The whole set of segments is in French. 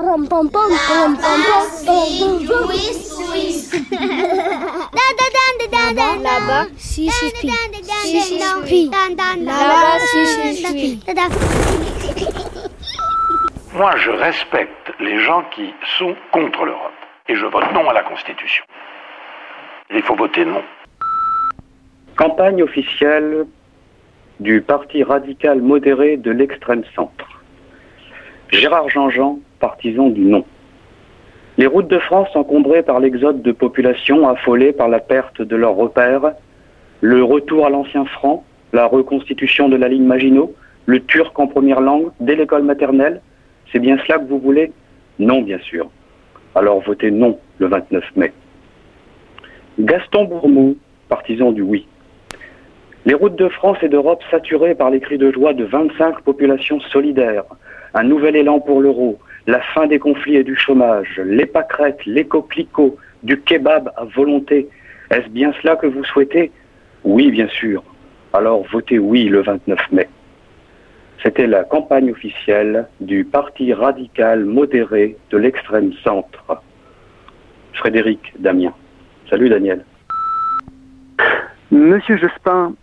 Pom pom pom pom pom pom pom pom Là-bas, si. Si si. Moi, je respecte les gens qui sont contre l'Europe. Et je vote non à la Constitution. Il faut voter non. Campagne officielle du parti radical modéré de l'extrême centre. Gérard Jean-Jean, partisan du non. Les routes de France encombrées par l'exode de populations affolées par la perte de leurs repères, le retour à l'ancien franc, la reconstitution de la ligne Maginot, le turc en première langue dès l'école maternelle, c'est bien cela que vous voulez? Non, bien sûr. Alors votez non le 29 mai. Gaston Bourmou, partisan du oui. Les routes de France et d'Europe saturées par les cris de joie de 25 populations solidaires, un nouvel élan pour l'euro, la fin des conflits et du chômage, les pâquerettes, les coquelicots, du kebab à volonté. Est-ce bien cela que vous souhaitez? Oui, bien sûr. Alors votez oui le 29 mai. C'était la campagne officielle du Parti radical modéré de l'extrême centre. Frédéric Damien. Salut Daniel. Monsieur Jospin,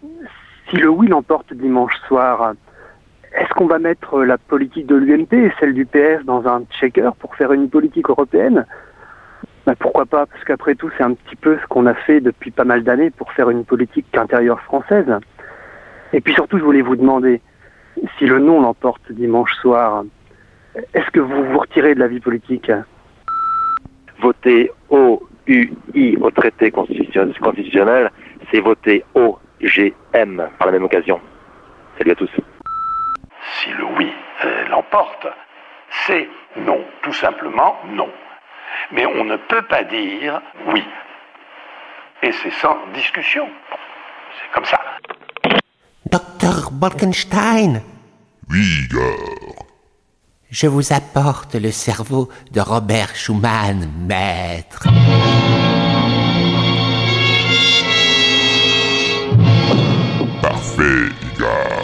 si le oui l'emporte dimanche soir, est-ce qu'on va mettre la politique de l'UMP et celle du PS dans un checker pour faire une politique européenne? Ben Pourquoi pas Parce qu'après tout, c'est un petit peu ce qu'on a fait depuis pas mal d'années pour faire une politique intérieure française. Et puis surtout, je voulais vous demander, si le non l'emporte dimanche soir, est-ce que vous vous retirez de la vie politique? Voter O-U-I au traité constitutionnel, c'est voter O-G-M par la même occasion. Salut à tous. Si le oui euh, l'emporte, c'est non, tout simplement non. Mais on ne peut pas dire oui. Et c'est sans discussion. C'est comme ça. Docteur Bolkenstein, Oui, Igor. je vous apporte le cerveau de Robert Schumann, maître. Parfait, Igor.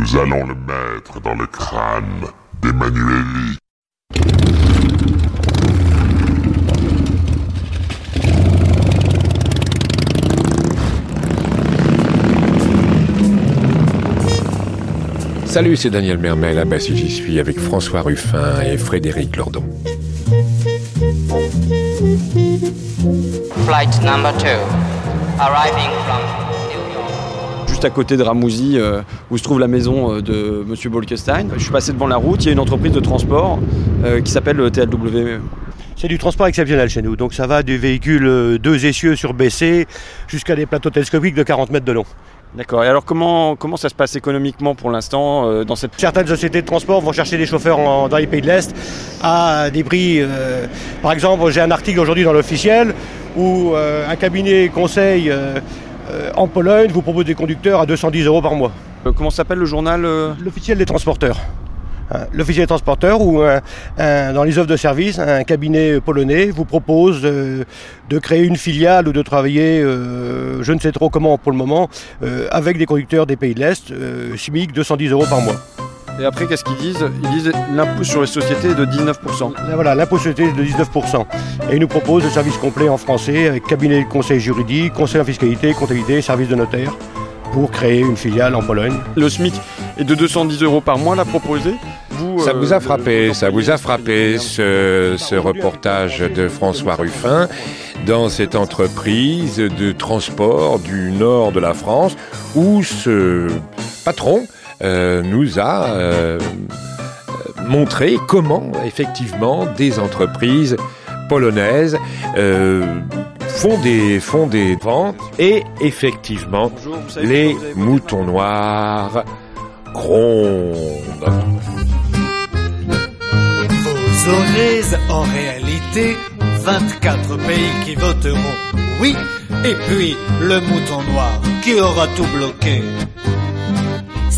Nous allons le mettre dans le crâne d'Emmanueli. Salut, c'est Daniel Mermel, ah bah si j'y suis, avec François Ruffin et Frédéric Lordon. Flight number two, arriving from. Juste à côté de Ramouzy, euh, où se trouve la maison euh, de Monsieur Bolkestein. Je suis passé devant la route, il y a une entreprise de transport euh, qui s'appelle le TLW. C'est du transport exceptionnel chez nous. Donc ça va du véhicule euh, deux essieux sur BC jusqu'à des plateaux télescopiques de 40 mètres de long. D'accord. Et alors comment, comment ça se passe économiquement pour l'instant euh, dans cette... Certaines sociétés de transport vont chercher des chauffeurs en- dans les pays de l'Est à des prix. euh, par exemple, j'ai un article aujourd'hui dans l'officiel où euh, un cabinet conseil euh, en Pologne vous propose des conducteurs à 210 euros par mois. Euh, comment s'appelle le journal euh? L'officiel des transporteurs. Hein, L'officiel des transporteurs ou un- un- dans les offres de service, un cabinet polonais vous propose euh, de créer une filiale ou de travailler, euh, je ne sais trop comment pour le moment, euh, avec des conducteurs des pays de l'Est, chimiques 210 euros par mois. Et après, qu'est-ce qu'ils disent Ils disent l'impôt sur les sociétés est de 19%. Là, voilà, l'impôt sur les sociétés est de 19%. Et ils nous proposent des services complets en français, avec cabinet de conseil juridique, conseil en fiscalité, comptabilité, service de notaire, pour créer une filiale en Pologne. Le SMIC est de 210 euros par mois, là, proposé. Vous, Ça euh, vous a frappé, le- ça vous a frappé ce, ce reportage de François Ruffin dans cette entreprise de transport du nord de la France où ce patron euh, nous a euh, euh, montré comment effectivement des entreprises polonaises euh, font des font ventes et effectivement les moutons noirs grondent. Vous en réalité 24 pays qui voteront oui, et puis le mouton noir qui aura tout bloqué.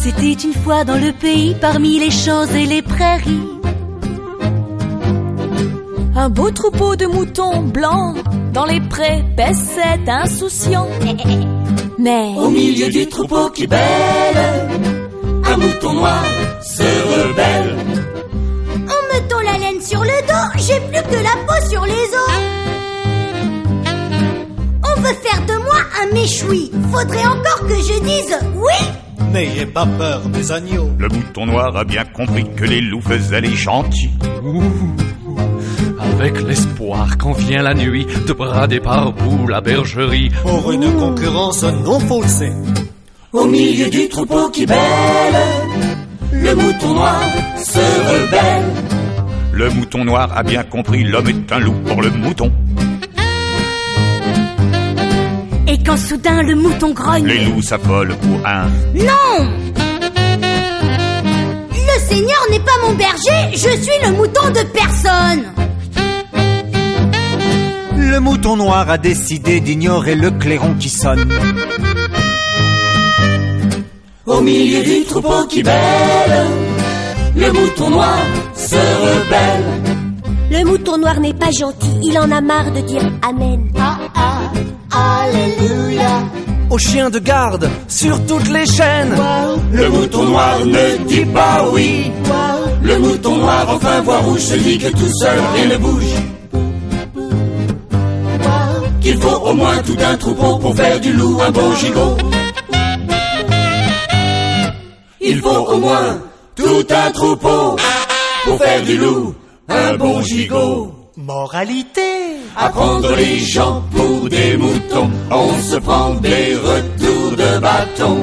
C'était une fois dans le pays, parmi les champs et les prairies. Un beau troupeau de moutons blancs dans les prés paissait insouciant. Mais au milieu du troupeau qui bêle, un mouton noir se rebelle. En me mettant la laine sur le dos, j'ai plus que la peau sur les os. On veut faire de moi un méchoui. Faudrait encore que je dise oui. N'ayez pas peur des agneaux. Le mouton noir a bien compris que les loups faisaient les chantiers. Avec l'espoir quand vient la nuit de brader par bout la bergerie. Pour une concurrence non faussée. Au milieu du troupeau qui bêle, le mouton noir se rebelle. Le mouton noir a bien compris, l'homme est un loup pour le mouton. Quand soudain le mouton grogne. Les loups s'affolent pour un. Non Le Seigneur n'est pas mon berger, je suis le mouton de personne. Le mouton noir a décidé d'ignorer le clairon qui sonne. Au milieu du troupeau qui bêle, le mouton noir se rebelle. Le mouton noir n'est pas gentil, il en a marre de dire Amen. Ah ah, Alléluia. Au chien de garde, sur toutes les chaînes. Le mouton noir ne dit pas oui. Le mouton noir enfin voit rouge se dit que tout seul rien ne bouge. Qu'il faut au moins tout un troupeau pour faire du loup un bon gigot. Il faut au moins tout un troupeau pour faire du loup un bon gigot. Moralité Apprendre les gens pour des moutons, on se prend des retours de bâton.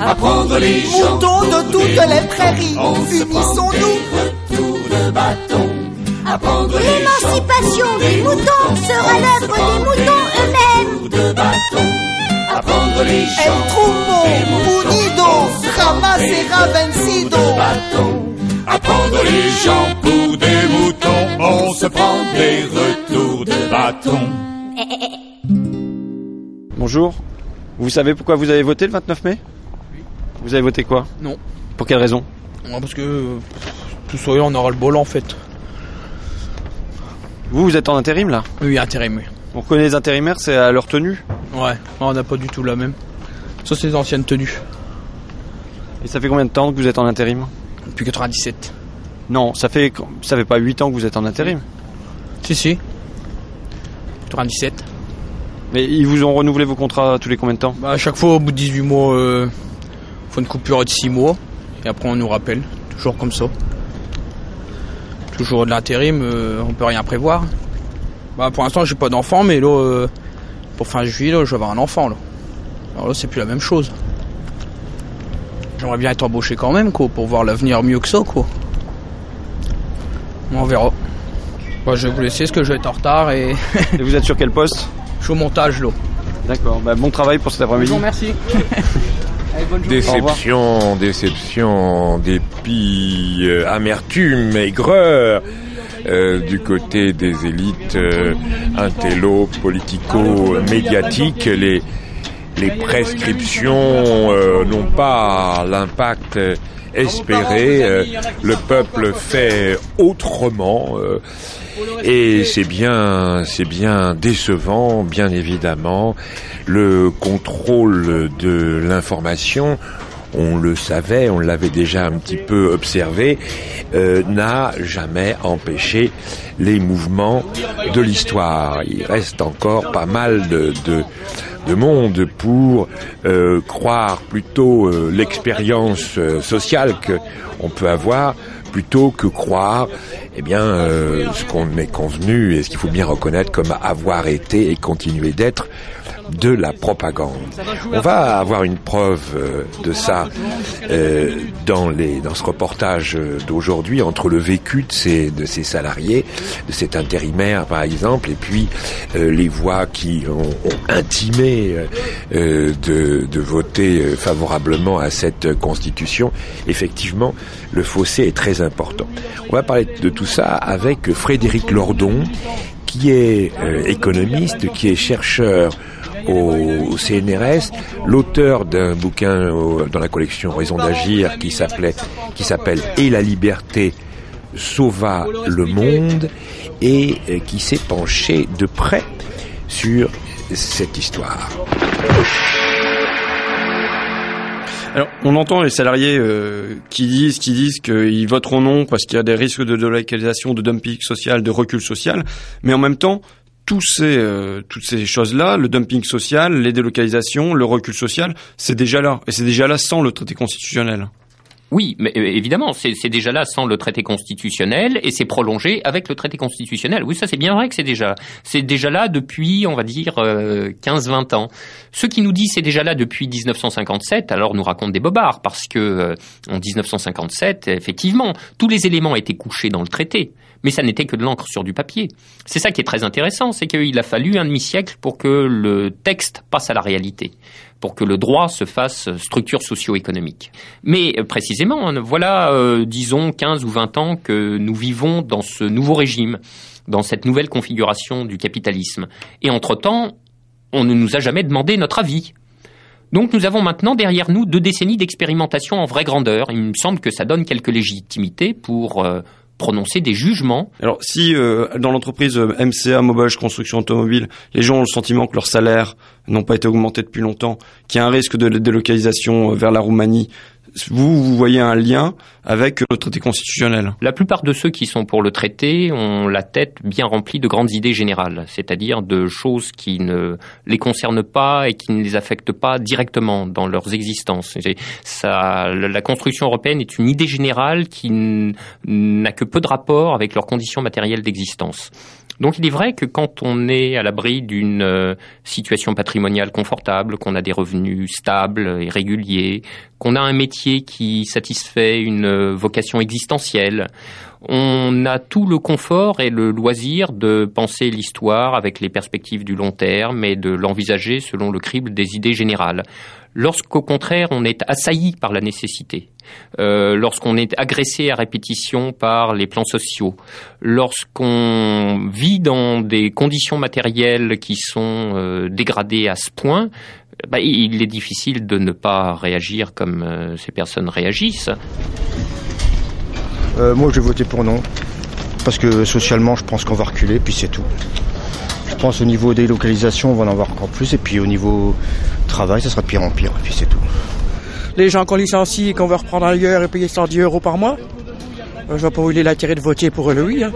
Apprendre les gens Moutons de toutes des les moutons, prairies, on se prend des unissons-nous. retours de bâton. Apprendre les gens L'émancipation des moutons sera on se l'œuvre des moutons eux-mêmes. retours de bâton. Apprendre les gens El troupeau, des moutons, unido, on Apprendre les gens pour des moutons, on se prend des retours de bâton. Bonjour. Vous savez pourquoi vous avez voté le 29 mai? Vous avez voté quoi? Non. Pour quelle raison? Ouais, parce que euh, tout soyons, on aura le bol en fait. Vous, vous êtes en intérim là? Oui, intérim, oui. On connaît les intérimaires, c'est à leur tenue? Ouais, on n'a pas du tout la même. Ça, c'est les anciennes tenues. Et ça fait combien de temps que vous êtes en intérim? Depuis 97. Non, ça fait ça fait pas 8 ans que vous êtes en intérim. Si, si. 97. Mais ils vous ont renouvelé vos contrats tous les combien de temps? Bah, à chaque fois, au bout de 18 mois, euh, faut une coupure de 6 mois. Et après, on nous rappelle. Toujours comme ça. Toujours de l'intérim, euh, on peut rien prévoir. Bah, pour l'instant, j'ai pas d'enfant, mais là, euh, pour fin juillet, là, je vais avoir un enfant, là. Alors là, c'est plus la même chose. J'aimerais bien être embauché quand même, quoi, pour voir l'avenir mieux que ça, quoi. On verra. Bah, je vais vous laisser, parce que je vais être en retard et... Et vous êtes sur quel poste Je suis au montage, là. D'accord, bah, bon travail pour cet après-midi. Bonjour, merci. Allez, bonne journée. Déception, déception, dépit, euh, amertume, aigreur euh, du côté des élites euh, intello, politico, médiatiques. Les, les prescriptions euh, n'ont pas l'impact euh, espéré. Euh, le peuple fait autrement. et c'est bien, c'est bien décevant, bien évidemment. Le contrôle de l'information, on le savait, on l'avait déjà un petit peu observé, euh, n'a jamais empêché les mouvements de l'histoire. Il reste encore pas mal de, de, de monde pour euh, croire plutôt euh, l'expérience sociale que on peut avoir plutôt que croire eh bien euh, ce qu'on est convenu et ce qu'il faut bien reconnaître comme avoir été et continuer d'être de la propagande. On va avoir une preuve euh, de ça euh, dans, les, dans ce reportage d'aujourd'hui entre le vécu de ces, de ces salariés, de cet intérimaire par exemple, et puis les voix qui ont, intimé de, de voter favorablement à cette constitution. Effectivement, le fossé est très important. On va parler de ça avec Frédéric Lordon, qui est euh, économiste, qui est chercheur au, CNRS, l'auteur d'un bouquin dans la collection Raison d'agir qui s'appelait qui s'appelle Et la liberté sauva le monde et euh, qui s'est penché de près sur cette histoire. Alors, on entend les salariés euh, qui disent, qui disent qu'ils voteront non parce qu'il y a des risques de délocalisation, de dumping social, de recul social, mais en même temps, tous ces, euh, toutes ces choses-là, le dumping social, les délocalisations, le recul social, c'est déjà là. Et c'est déjà là sans le traité constitutionnel. Oui, mais euh, évidemment, c'est déjà là sans le traité constitutionnel et c'est prolongé avec le traité constitutionnel. Oui, ça c'est bien vrai que c'est déjà c'est déjà là depuis, on va dire, euh, 15-20 ans. Ceux qui nous disent c'est déjà là depuis 1957, alors nous racontent des bobards parce que euh, en 1957, effectivement, tous les éléments étaient couchés dans le traité. Mais ça n'était que de l'encre sur du papier. C'est ça qui est très intéressant, c'est qu'il a fallu un demi-siècle pour que le texte passe à la réalité pour que le droit se fasse structure socio-économique. Mais euh, précisément, hein, voilà, euh, disons, 15 ou 20 ans que nous vivons dans ce nouveau régime, dans cette nouvelle configuration du capitalisme. Et entre-temps, on ne nous a jamais demandé notre avis. Donc nous avons maintenant derrière nous deux décennies d'expérimentation en vraie grandeur. Il me semble que ça donne quelques légitimités pour euh, prononcer des jugements. Alors si euh, dans l'entreprise euh, MCA Mobile Construction Automobile, les gens ont le sentiment que leurs salaires n'ont pas été augmentés depuis longtemps, qu'il y a un risque de délocalisation euh, vers la Roumanie, vous, vous voyez un lien avec le traité constitutionnel La plupart de ceux qui sont pour le traité ont la tête bien remplie de grandes idées générales, c'est-à-dire de choses qui ne les concernent pas et qui ne les affectent pas directement dans leurs existences. La construction européenne est une idée générale qui n'a que peu de rapport avec leurs conditions matérielles d'existence. Donc il est vrai que quand on est à l'abri d'une euh, situation patrimoniale confortable, qu'on a des revenus stables et réguliers, qu'on a un métier qui satisfait une euh, vocation existentielle, on a tout le confort et le loisir de penser l'histoire avec les perspectives du long terme et de l'envisager selon le crible des idées générales. Lorsqu'au contraire on est assailli par la nécessité, euh, lorsqu'on est agressé à répétition par les plans sociaux, lorsqu'on vit dans des conditions matérielles qui sont euh, dégradées à ce point, bah, il est difficile de ne pas réagir comme euh, ces personnes réagissent. Euh, moi, je vais voter pour non. Parce que socialement, je pense qu'on va reculer, puis c'est tout. Je pense au niveau des localisations, on va en avoir encore plus. Et puis au niveau travail, ça sera de pire en pire, et puis c'est tout. Les gens qu'on licencie et qu'on veut reprendre ailleurs et payer 110 euros par mois, euh, je vois pas où il est l'intérêt de voter pour le oui. Hein.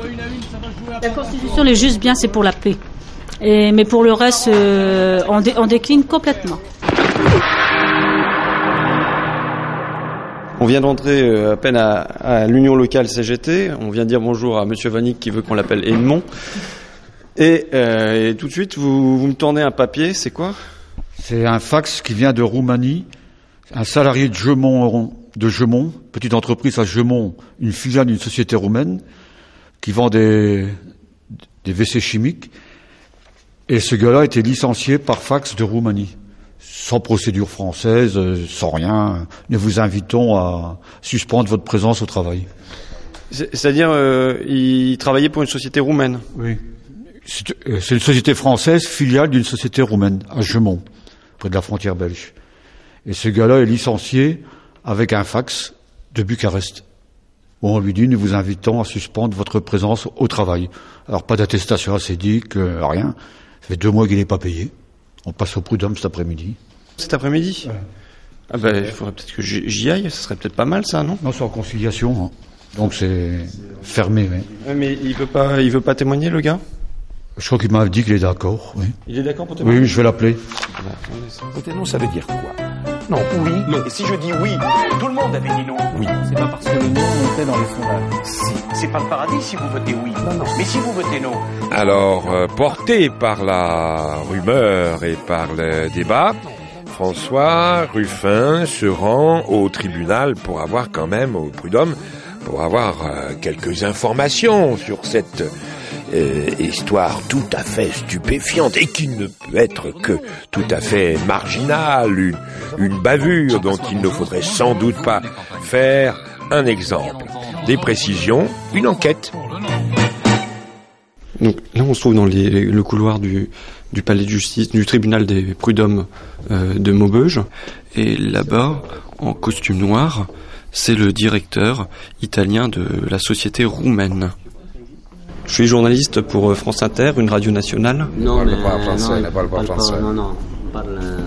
La Constitution, elle est juste bien, c'est pour la paix. Et, mais pour le reste, euh, on, dé- on décline complètement. On vient d'entrer euh, à peine à, à l'union locale CGT. On vient dire bonjour à Monsieur Vanik qui veut qu'on l'appelle Edmond. Et, euh, et tout de suite, vous, vous me tournez un papier. C'est quoi? C'est un fax qui vient de Roumanie. Un salarié de Gemont, de Gemont, petite entreprise à Gemont, une filiale d'une société roumaine, qui vend des, des WC chimiques. Et ce gars-là a été licencié par fax de Roumanie. Sans procédure française, euh, sans rien. Nous vous invitons à suspendre votre présence au travail. C'est- C'est-à-dire, euh, il travaillait pour une société roumaine. Oui. C'est euh, une société française, filiale d'une société roumaine, à Gemont, près de la frontière belge. Et ce gars-là est licencié avec un fax de Bucarest, où on lui dit nous vous invitons à suspendre votre présence au travail. Alors pas d'attestation acédique, euh, rien. Ça fait deux mois qu'il n'est pas payé. On passe au prud'homme cet après-midi. Cet après-midi Ah ben, il faudrait peut-être que j'y aille. Ce serait peut-être pas mal, ça, non? Non, c'est en conciliation. hein. Donc c'est fermé, oui. Ouais, Mais il veut pas, il veut pas témoigner, le gars? Je crois qu'il m'a dit qu'il est d'accord, oui. Il est d'accord pour témoigner Oui, je vais l'appeler. Non, ça veut dire quoi? Non, oui. Et si je dis oui, tout le monde avait dit non. Oui. C'est pas parce que le nom était dans les sondages. Si. C'est pas le paradis si vous votez oui. Non, non. Mais si vous votez non. Alors, euh, porté par la rumeur et par le débat, François Ruffin se rend au tribunal pour avoir quand même, au prud'homme, pour avoir euh, quelques informations sur cette euh, histoire tout à fait stupéfiante et qui ne peut être que tout à fait marginale, une, bavure dont il ne faudrait sans doute pas faire un exemple. Des précisions, une enquête. Donc là, on se trouve dans le couloir du, du palais de justice, du tribunal des prud'hommes euh, de Maubeuge. Et là-bas, en costume noir, c'est le directeur italien de la société roumaine. Je suis journaliste pour euh, France Inter, une radio nationale. Non, mais, non, il parle pas, non, non, il parle, euh,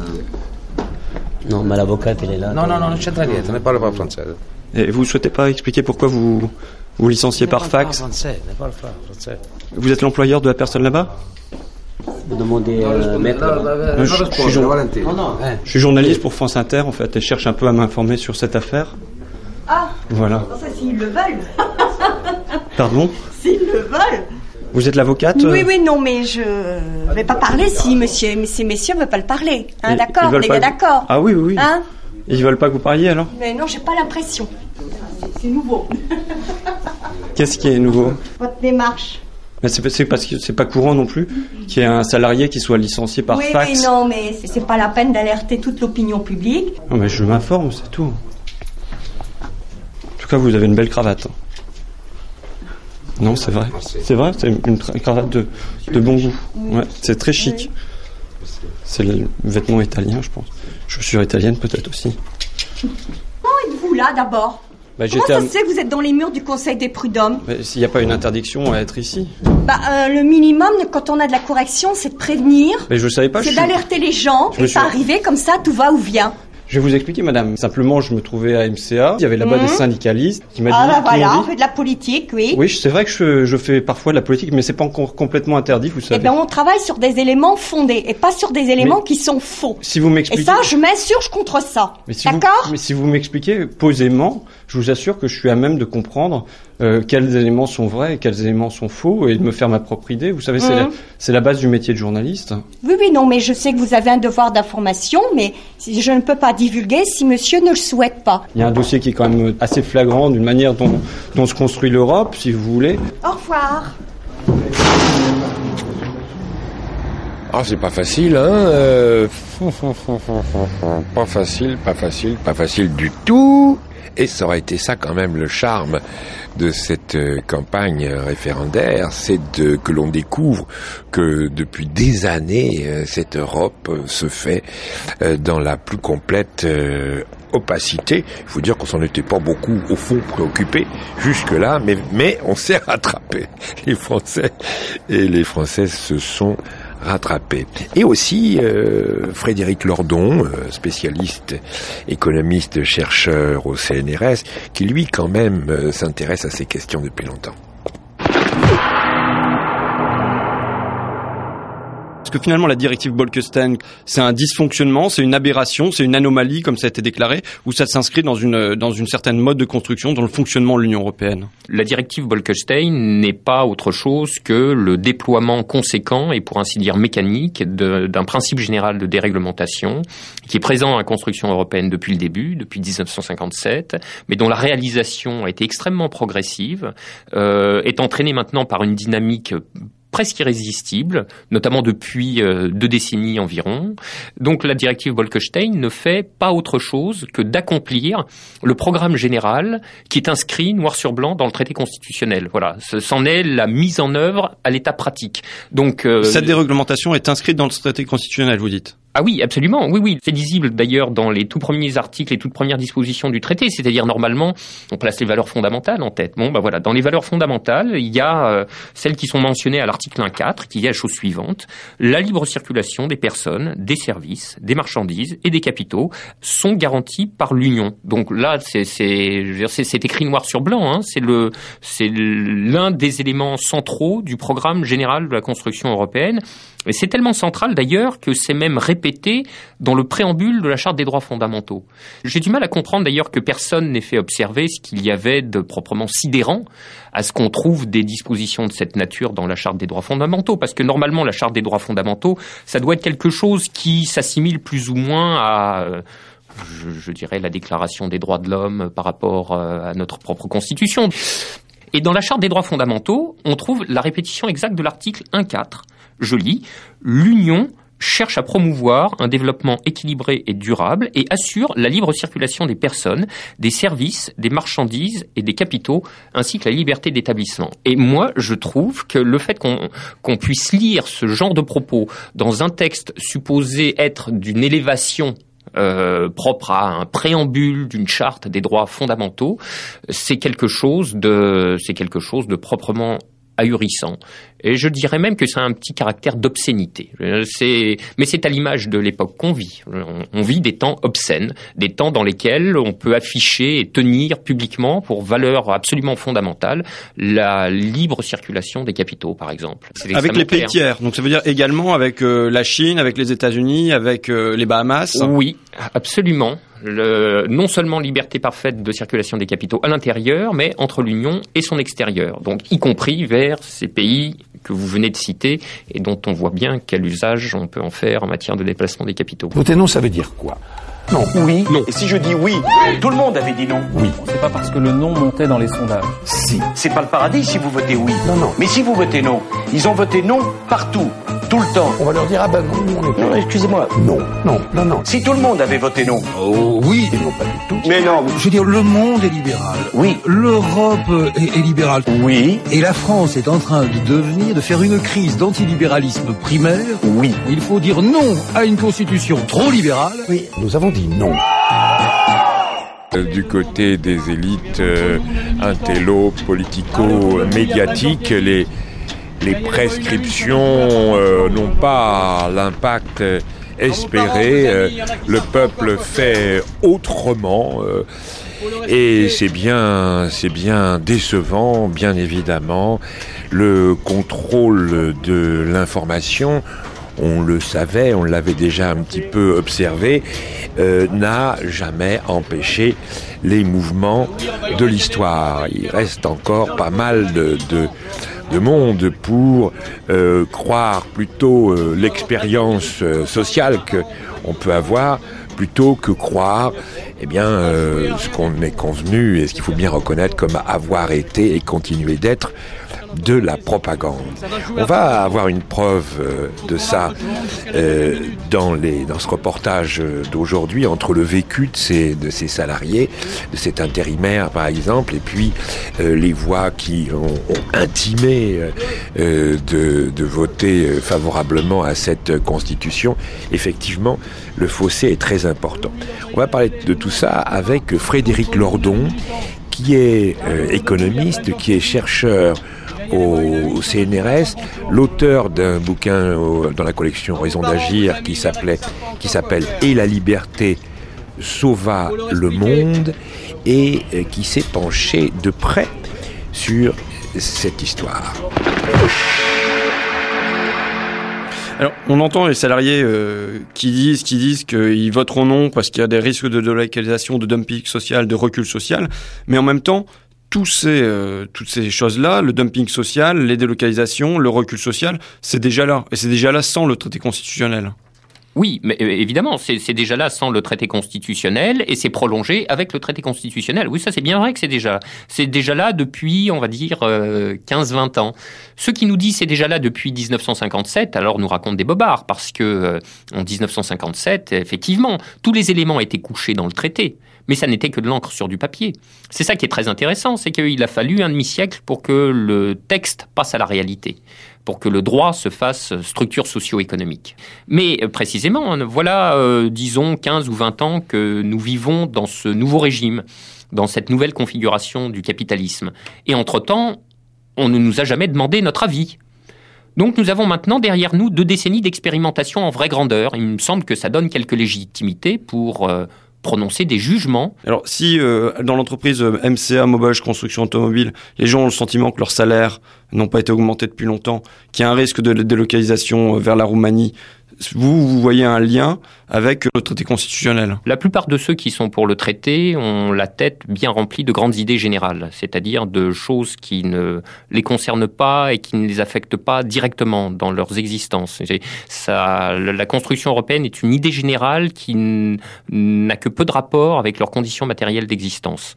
Non, mais l'avocate, elle est là. No, no, no, non c'entra niente, ne parlo pas francese. Et vous souhaitez pas expliquer pourquoi vous vous licenciez par fax Français, ne parle pas français. Vous êtes l'employeur de la personne là-bas Vous demandez euh, maître je, je je suis journaliste pour France Inter en fait et cherche un peu à m'informer sur cette affaire. Ah, Voilà. ça s'ils le veulent. Pardon S'ils le veulent. Vous êtes l'avocate euh Oui, oui, non, mais je vais pas parler si monsieur, ces messieurs veulent pas le parler. Hein, d'accord, ils veulent les pas gars, d'accord. Ah oui, oui. oui. Hein Ils veulent pas que vous parliez alors Mais non, j'ai pas l'impression. C'est nouveau. Qu'est-ce qui est nouveau Votre démarche. Mais c'est c'est parce que c'est pas courant non plus qu'il y ait un salarié qui soit licencié par oui, fax. oui, non, mais c'est- c'est pas la peine d'alerter toute l'opinion publique. Non, mais je m'informe, c'est tout. Tout cas, vous avez une belle cravate. Non, c'est vrai. C'est vrai, c'est une cravate de, de bon goût. Ouais, c'est très chic. C'est le vêtement italien, je pense. Chaussures italiennes peut-être aussi. Comment êtes-vous là d'abord? Bah, Comment ça à- se fait que vous êtes dans les murs du Conseil des prud'hommes? S'il n'y a pas une interdiction à être ici. Bah, euh, le minimum quand on a de la correction, c'est de prévenir. Mais je savais pas. C'est suis- d'alerter les gens Je et suis- pas arriver comme ça, tout va ou vient. Je vais vous expliquer, madame. Simplement, je me trouvais à MCA. Il y avait là-bas Mhm. des syndicalistes qui Ah dit. bah qui m'ont voilà, on dit- fait de la politique, oui. Oui, c'est vrai que je, je fais parfois de la politique, mais c'est pas encore complètement interdit, vous Eh savez. ben, on travaille sur des éléments fondés et pas sur des éléments qui sont faux. Si vous Et m'expliquez. ça, je m'insurge contre ça. Mais si vous- D'accord? Mais si vous m'expliquez posément, je vous assure que je suis à même de comprendre euh, quels éléments sont vrais et quels éléments sont faux et de me faire ma propre idée. Vous savez, c'est Mhm. la, c'est la base du métier de journaliste. Oui, oui, non, mais je sais que vous avez un devoir d'information, mais je ne peux pas divulguer si monsieur ne le souhaite pas. Il y a un dossier qui est quand même assez flagrant d'une manière dont, dont se construit l'Europe, si vous voulez. Au revoir. Ah, c'est pas facile, hein euh, Pas facile, pas facile, pas facile du tout. Et ça aurait été ça quand même le charme de cette euh, campagne référendaire, c'est que l'on découvre que depuis des années, euh, cette Europe euh, se fait dans la plus complète opacité. Il faut dire qu'on s'en était pas beaucoup au fond préoccupé jusque-là, mais, mais on s'est rattrapé. Les Français et les Françaises se sont rattrapés. Et aussi euh, Frédéric Lordon, euh, spécialiste, économiste, chercheur au CNRS, qui lui quand même euh, s'intéresse à ces questions depuis longtemps. Parce que finalement, la directive Bolkestein, c'est un dysfonctionnement, c'est une aberration, c'est une anomalie, comme ça a été déclaré, ou ça s'inscrit dans une, dans une certaine mode de construction dans le fonctionnement de l'Union européenne. La directive Bolkestein n'est pas autre chose que le déploiement conséquent et pour ainsi dire mécanique d'un principe général de déréglementation qui est présent à la construction européenne depuis le début, depuis 1957, mais dont la réalisation a été extrêmement progressive, euh, est entraînée maintenant par une dynamique presque irrésistible, notamment depuis euh, deux décennies environ. Donc la directive Bolkestein ne fait pas autre chose que d'accomplir le programme général qui est inscrit noir sur blanc dans le traité constitutionnel. Voilà, Ce- c'en est la mise en œuvre à l'état pratique. Donc euh, Cette déréglementation est inscrite dans le traité constitutionnel, vous dites? Ah oui, absolument. Oui, oui. C'est lisible d'ailleurs dans les tout premiers articles et toutes premières dispositions du traité. C'est-à-dire normalement, on place les valeurs fondamentales en tête. Bon, bah voilà. Dans les valeurs fondamentales, il y a euh, celles qui sont mentionnées à l'article 1.4, qui est la chose suivante la libre circulation des personnes, des services, des marchandises et des capitaux sont garanties par l'Union. Donc là, c'est écrit noir sur blanc. Hein. C'est l'un des éléments centraux du programme général de la construction européenne. Et c'est tellement central d'ailleurs que c'est même répété dans le préambule de la Charte des droits fondamentaux. J'ai du mal à comprendre d'ailleurs que personne n'ait fait observer ce qu'il y avait de proprement sidérant à ce qu'on trouve des dispositions de cette nature dans la Charte des droits fondamentaux. Parce que normalement, la Charte des droits fondamentaux, ça doit être quelque chose qui s'assimile plus ou moins à... je, je dirais la déclaration des droits de l'homme par rapport euh, à notre propre constitution. Et dans la Charte des droits fondamentaux, on trouve la répétition exacte de l'article 1.4. Je lis, l'Union cherche à promouvoir un développement équilibré et durable et assure la libre circulation des personnes, des services, des marchandises et des capitaux, ainsi que la liberté d'établissement. Et moi, je trouve que le fait qu'on puisse lire ce genre de propos dans un texte supposé être d'une élévation euh, propre à un préambule d'une charte des droits fondamentaux, c'est quelque chose de proprement ahurissant. Et je dirais même que ça a un petit caractère d'obscénité. C'est, mais c'est à l'image de l'époque qu'on vit. On, vit des temps obscènes, des temps dans lesquels on peut afficher et tenir publiquement pour valeur absolument fondamentale la libre circulation des capitaux, par exemple. Avec les pays tiers. Donc ça veut dire également avec euh, la Chine, avec les États-Unis, avec euh, les Bahamas. Oui, absolument. Le, non seulement liberté parfaite de circulation des capitaux à l'intérieur, mais entre l'Union et son extérieur, donc y compris vers ces pays que vous venez de citer et dont on voit bien quel usage on peut en faire en matière de déplacement des capitaux. Voter non, ça veut dire quoi? Non. Oui. Non. Et si je dis oui, tout le monde avait dit non. Oui. C'est pas parce que le non montait dans les sondages. Si. C'est pas le paradis si vous votez oui. Non, non. Mais si vous votez non, ils ont voté non partout, tout le temps. On va leur dire ah ben non, on est Non, excusez-moi. Non, non, non, non. Si tout le monde avait voté non. Oh oui. Et non pas du tout. Mais non. Je veux dire, le monde est libéral. Oui. L'Europe est, est libérale. Oui. Et la France est en train de devenir, de faire une crise d'antilibéralisme primaire. Oui. Il faut dire non à une constitution trop libérale. Oui. Nous avons dit non. Euh, du côté des élites euh, intello, politico-médiatiques, les, les prescriptions euh, n'ont pas l'impact espéré. Le peuple fait autrement. et c'est bien décevant, bien évidemment. Le contrôle de l'information, on le savait, on l'avait déjà un petit peu observé, euh, n'a jamais empêché les mouvements de l'histoire. Il reste encore pas mal de, de, de monde pour euh, croire plutôt euh, l'expérience sociale que on peut avoir plutôt que croire eh bien ce qu'on est convenu et ce qu'il faut bien reconnaître comme avoir été et continuer d'être de la propagande. On va avoir une preuve euh, de ça euh, dans, ce reportage euh, d'aujourd'hui entre le vécu de ces, salariés, de cet intérimaire par exemple, et puis les voix qui ont, intimé de, voter favorablement à cette constitution. Effectivement, le fossé est très important. On va parler de tout ça avec Frédéric Lordon, qui est économiste, qui est chercheur au, CNRS, l'auteur d'un bouquin dans la collection Raison d'agir qui s'appelait s'appelle Et la liberté sauva le monde et euh, qui s'est penché de près sur cette histoire. Alors, on entend les salariés euh, qui disent, qui disent qu'ils voteront non parce qu'il y a des risques de délocalisation, de dumping social, de recul social, mais en même temps, ces, euh, toutes ces choses-là, le dumping social, les délocalisations, le recul social, c'est déjà là, et c'est déjà là sans le traité constitutionnel. Oui, mais euh, évidemment, c'est déjà là sans le traité constitutionnel et c'est prolongé avec le traité constitutionnel. Oui, ça c'est bien vrai que c'est déjà c'est déjà là depuis, on va dire, euh, 15-20 ans. Ceux qui nous disent c'est déjà là depuis 1957, alors nous racontent des bobards parce que euh, en 1957, effectivement, tous les éléments étaient couchés dans le traité. Mais ça n'était que de l'encre sur du papier. C'est ça qui est très intéressant, c'est qu'il a fallu un demi-siècle pour que le texte passe à la réalité pour que le droit se fasse structure socio-économique. Mais euh, précisément, hein, voilà, euh, disons, 15 ou 20 ans que nous vivons dans ce nouveau régime, dans cette nouvelle configuration du capitalisme. Et entre-temps, on ne nous a jamais demandé notre avis. Donc nous avons maintenant derrière nous deux décennies d'expérimentation en vraie grandeur. Il me semble que ça donne quelques légitimités pour euh, prononcer des jugements. Alors, si euh, dans l'entreprise euh, MCA Mobage Construction Automobile, les gens ont le sentiment que leurs salaires n'ont pas été augmentés depuis longtemps, qu'il y a un risque de délocalisation euh, vers la Roumanie, vous, vous voyez un lien avec le traité constitutionnel La plupart de ceux qui sont pour le traité ont la tête bien remplie de grandes idées générales, c'est-à-dire de choses qui ne les concernent pas et qui ne les affectent pas directement dans leurs existences. La construction européenne est une idée générale qui n'a que peu de rapport avec leurs conditions matérielles d'existence.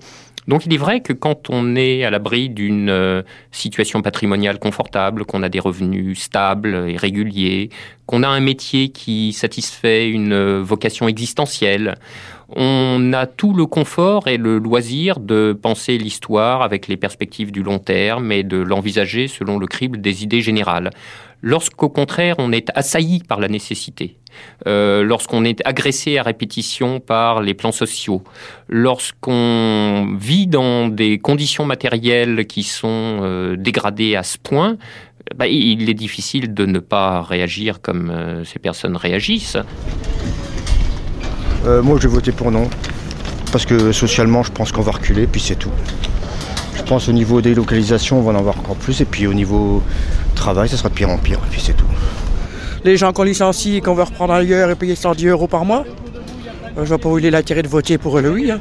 Donc il est vrai que quand on est à l'abri d'une euh, situation patrimoniale confortable, qu'on a des revenus stables et réguliers, qu'on a un métier qui satisfait une euh, vocation existentielle, on a tout le confort et le loisir de penser l'histoire avec les perspectives du long terme et de l'envisager selon le crible des idées générales. Lorsqu'au contraire on est assailli par la nécessité, euh, lorsqu'on est agressé à répétition par les plans sociaux, lorsqu'on vit dans des conditions matérielles qui sont euh, dégradées à ce point, bah, il est difficile de ne pas réagir comme euh, ces personnes réagissent. Moi, je vais voter pour non. Parce que socialement, je pense qu'on va reculer, puis c'est tout. Je pense au niveau des localisations, on va en avoir encore plus. Et puis au niveau travail, ça sera de pire en pire, et puis c'est tout. Les gens qu'on licencie et qu'on veut reprendre ailleurs et payer 110 euros par mois, euh, je vois pas où il est l'intérêt de voter pour le oui. hein.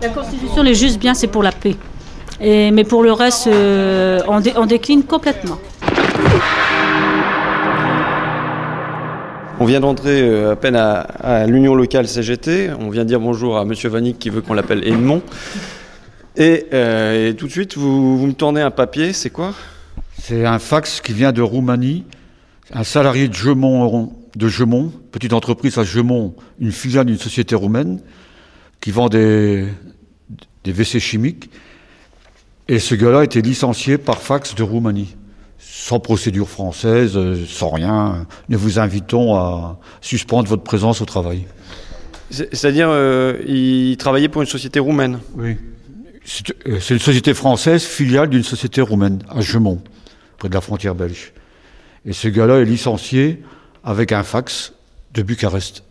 La Constitution, les juste bien, c'est pour la paix. Et, mais pour le reste, euh, on, dé- on décline complètement. On vient d'entrer euh, à peine à, à l'union locale CGT. On vient dire bonjour à Monsieur Vanik qui veut qu'on l'appelle Edmond. Et, euh, et tout de suite, vous, vous me tournez un papier, c'est quoi? C'est un fax qui vient de Roumanie. Un salarié de Gemont, de Gemont, petite entreprise à Gemont, une filiale d'une société roumaine, qui vend des, des WC chimiques. Et ce gars-là a été licencié par fax de Roumanie. Sans procédure française, euh, sans rien. Nous vous invitons à suspendre votre présence au travail. C'est- C'est-à-dire, euh, il travaillait pour une société roumaine? Oui. C'est euh, c'est une société française, filiale d'une société roumaine, à Gemont, près de la frontière belge. Et ce gars-là est licencié avec un fax de Bucarest,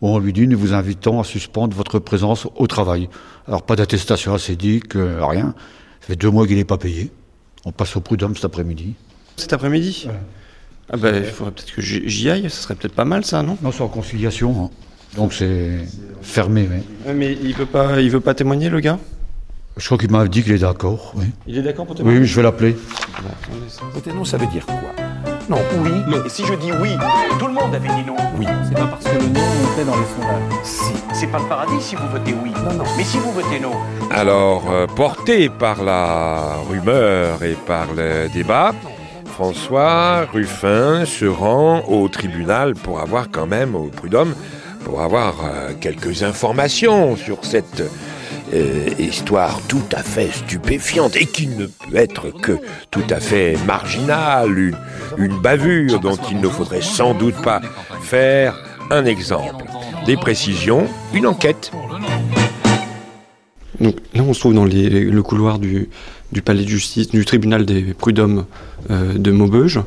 où on lui dit nous vous invitons à suspendre votre présence au travail. Alors pas d'attestation acédique, euh, rien. Ça fait deux mois qu'il n'est pas payé. On passe au prud'homme cet après-midi. Cet après-midi Ah ben, il faudrait peut-être que j'y aille, ça serait peut-être pas mal ça, non? Non, c'est en conciliation. hein. Donc c'est fermé. Ouais, Mais il veut pas, il veut pas témoigner, le gars? Je crois qu'il m'a dit qu'il est d'accord, oui. Il est d'accord pour témoigner Oui, je vais l'appeler. Voter non, ça veut dire quoi? Non, oui. Et si je dis oui, tout le monde avait dit non. Oui. C'est pas parce que le non montait dans les sondages. Si. C'est pas le paradis si vous votez oui. Non, non. Mais si vous votez non. Alors, euh, porté par la rumeur et par le débat, François Ruffin se rend au tribunal pour avoir quand même, au prud'homme, pour avoir euh, quelques informations sur cette euh, histoire tout à fait stupéfiante et qui ne peut être que tout à fait marginale, une, bavure dont il ne faudrait sans doute pas faire un exemple. Des précisions, une enquête. Donc là, on se trouve dans le couloir du, du palais de justice, du tribunal des prud'hommes euh, de Maubeuge.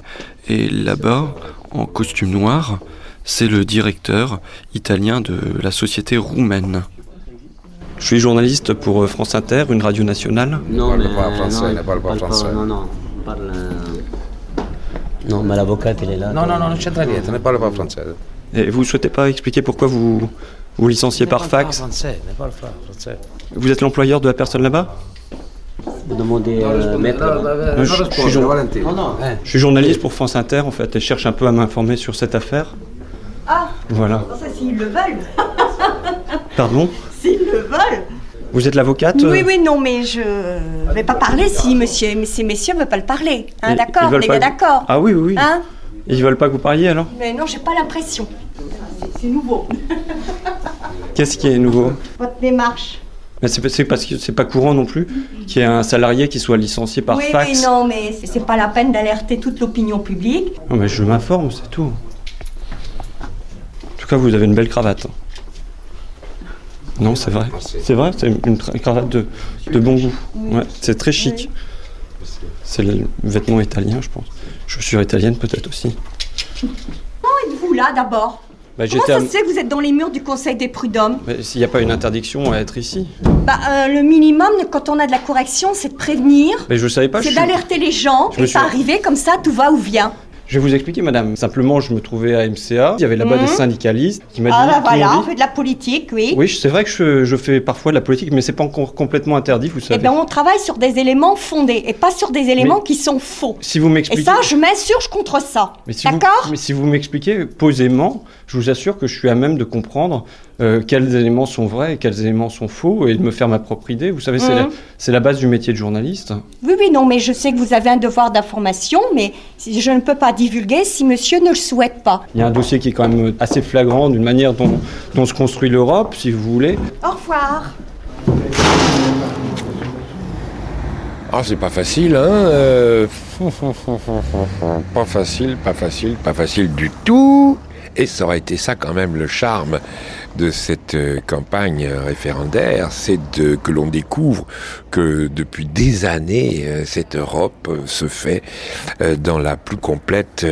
Et là-bas, en costume noir, c'est le directeur italien de la société roumaine. Je suis journaliste pour euh, France Inter, une radio nationale. Non, mais, non, il parle pas- Non, non, il parle... euh, Non, mais l'avocat, il est là. No, no, no, non c'entra niente, ne parlo pas francese. Et vous ne souhaitez pas expliquer pourquoi vous vous licenciez par fax Français, ne parle pas français. Vous êtes l'employeur de la personne là-bas? Vous demandez euh, maître. Euh, je, je suis jour- Non, non. je suis journaliste pour France Inter en fait et je cherche un peu à m'informer sur cette affaire. Ah, Voilà. ça s'ils le veulent. Pardon? S'ils le veulent. Vous êtes l'avocate Oui, oui, non, mais je vais pas parler si monsieur, mais ces messieurs veulent pas le parler. Hein, d'accord, gars, que- d'accord. Ah oui, oui, oui. Hein Ils veulent pas que vous parliez alors Mais non, j'ai pas l'impression. C'est- nouveau. Qu'est-ce qui est nouveau Votre démarche. Mais c'est parce que c'est pas courant non plus qu'il y ait un salarié qui soit licencié par oui, fax. oui, non, mais c'est- c'est pas la peine d'alerter toute l'opinion publique. Non, mais je m'informe, c'est tout. En tout cas, vous avez une belle cravate. Non, c'est vrai. C'est vrai, c'est une cravate de, de bon goût. Ouais, c'est très chic. C'est le vêtement italien, je pense. Chaussures italiennes peut-être aussi. Comment êtes-vous là d'abord Bah, Comment ça à- se fait que vous êtes dans les murs du Conseil des prud'hommes Mais S'il n'y a pas une interdiction à être ici. bah, euh, Le minimum, quand on a de la correction, c'est de prévenir, Mais je savais pas. c'est suis- d'alerter les gens, Je et suis- pas arriver comme ça, tout va ou vient. Je vais vous expliquer, madame. Simplement, je me trouvais à MCA. Il y avait là-bas Mhm. des syndicalistes qui m'a dit. Ah bah m'ont voilà, on fait de la politique, oui. Oui, c'est vrai que je, je fais parfois de la politique, mais c'est pas encore complètement interdit, vous Eh savez. bien, on travaille sur des éléments fondés et pas sur des éléments Mais- qui sont faux. Si vous Et m'expliquez. ça, je m'insurge contre ça. D'accord? Mais si vous m'expliquez posément, je vous assure que je suis à même de comprendre euh, quels éléments sont vrais et quels éléments sont faux et de me faire ma propre idée. Vous savez, c'est Mhm. la, la base du métier de journaliste. Oui, oui, non, mais je sais que vous avez un devoir d'information, mais je ne peux pas divulguer si monsieur ne le souhaite pas. Il y a un dossier qui est quand même assez flagrant d'une manière dont, dont se construit l'Europe, si vous voulez. Au revoir. Ah, c'est pas facile, hein euh, Pas facile, pas facile, pas facile du tout. Et ça aurait été ça quand même le charme de cette euh, campagne référendaire, c'est que l'on découvre que depuis des années, euh, cette Europe euh, se fait dans la plus complète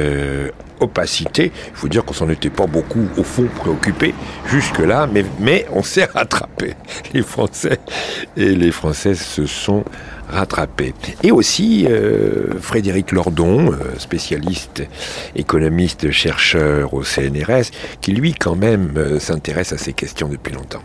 opacité. Il faut dire qu'on s'en était pas beaucoup, au fond, préoccupé jusque-là, mais, mais on s'est rattrapé, les Français. Et les Français se sont rattrapés. Et aussi euh, Frédéric Lordon, euh, spécialiste, économiste, chercheur au CNRS, qui lui quand même euh, s'intéresse à ces questions depuis longtemps.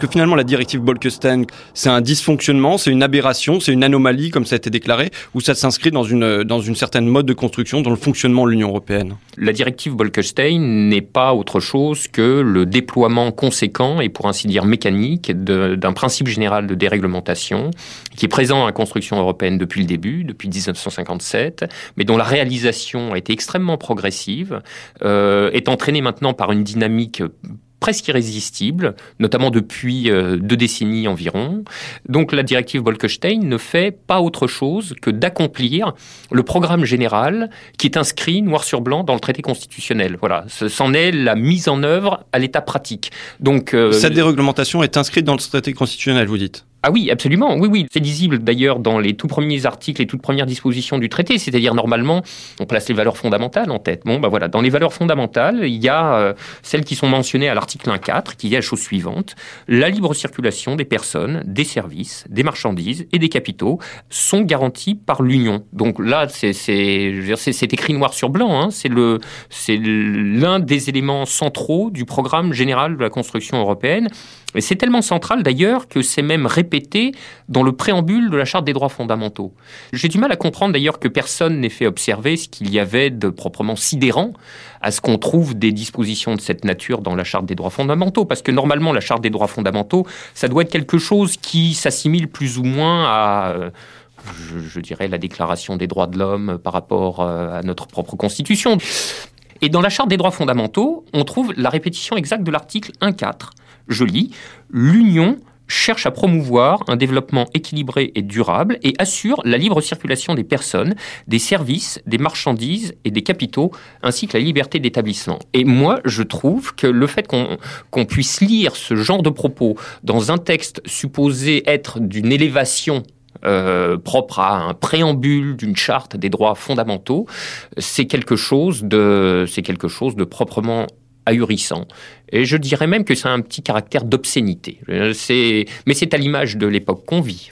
Que finalement la directive Bolkestein, c'est un dysfonctionnement, c'est une aberration, c'est une anomalie, comme ça a été déclaré, ou ça s'inscrit dans une, dans une certaine mode de construction, dans le fonctionnement de l'Union européenne? La directive Bolkestein n'est pas autre chose que le déploiement conséquent et pour ainsi dire mécanique d'un principe général de déréglementation qui est présent dans la construction européenne depuis le début, depuis 1957, mais dont la réalisation a été extrêmement progressive, euh, est entraînée maintenant par une dynamique presque irrésistible, notamment depuis euh, deux décennies environ. Donc la directive Bolkestein ne fait pas autre chose que d'accomplir le programme général qui est inscrit noir sur blanc dans le traité constitutionnel. Voilà, c'en est la mise en œuvre à l'état pratique. Donc euh, cette déréglementation est inscrite dans le traité constitutionnel, vous dites? Ah oui, absolument. Oui, oui. C'est lisible d'ailleurs dans les tout premiers articles, les toutes premières dispositions du traité. C'est-à-dire, normalement, on place les valeurs fondamentales en tête. Bon, bah voilà. Dans les valeurs fondamentales, il y a euh, celles qui sont mentionnées à l'article 1.4, qui est la chose suivante. La libre circulation des personnes, des services, des marchandises et des capitaux sont garanties par l'Union. Donc là, c'est, écrit noir sur blanc. Hein. C'est l'un des éléments centraux du programme général de la construction européenne. Et c'est tellement central d'ailleurs que c'est même répété dans le préambule de la Charte des droits fondamentaux. J'ai du mal à comprendre d'ailleurs que personne n'ait fait observer ce qu'il y avait de proprement sidérant à ce qu'on trouve des dispositions de cette nature dans la Charte des droits fondamentaux. Parce que normalement, la Charte des droits fondamentaux, ça doit être quelque chose qui s'assimile plus ou moins à... Euh, je, dirais la déclaration des droits de l'homme par rapport euh, à notre propre constitution. Et dans la Charte des droits fondamentaux, on trouve la répétition exacte de l'article 1.4 je lis, l'Union cherche à promouvoir un développement équilibré et durable et assure la libre circulation des personnes, des services, des marchandises et des capitaux, ainsi que la liberté d'établissement. Et moi, je trouve que le fait qu'on puisse lire ce genre de propos dans un texte supposé être d'une élévation euh, propre à un préambule d'une charte des droits fondamentaux, c'est quelque chose de, c'est quelque chose de proprement ahurissant. Et je dirais même que c'est un petit caractère d'obscénité. Mais c'est à l'image de l'époque qu'on vit.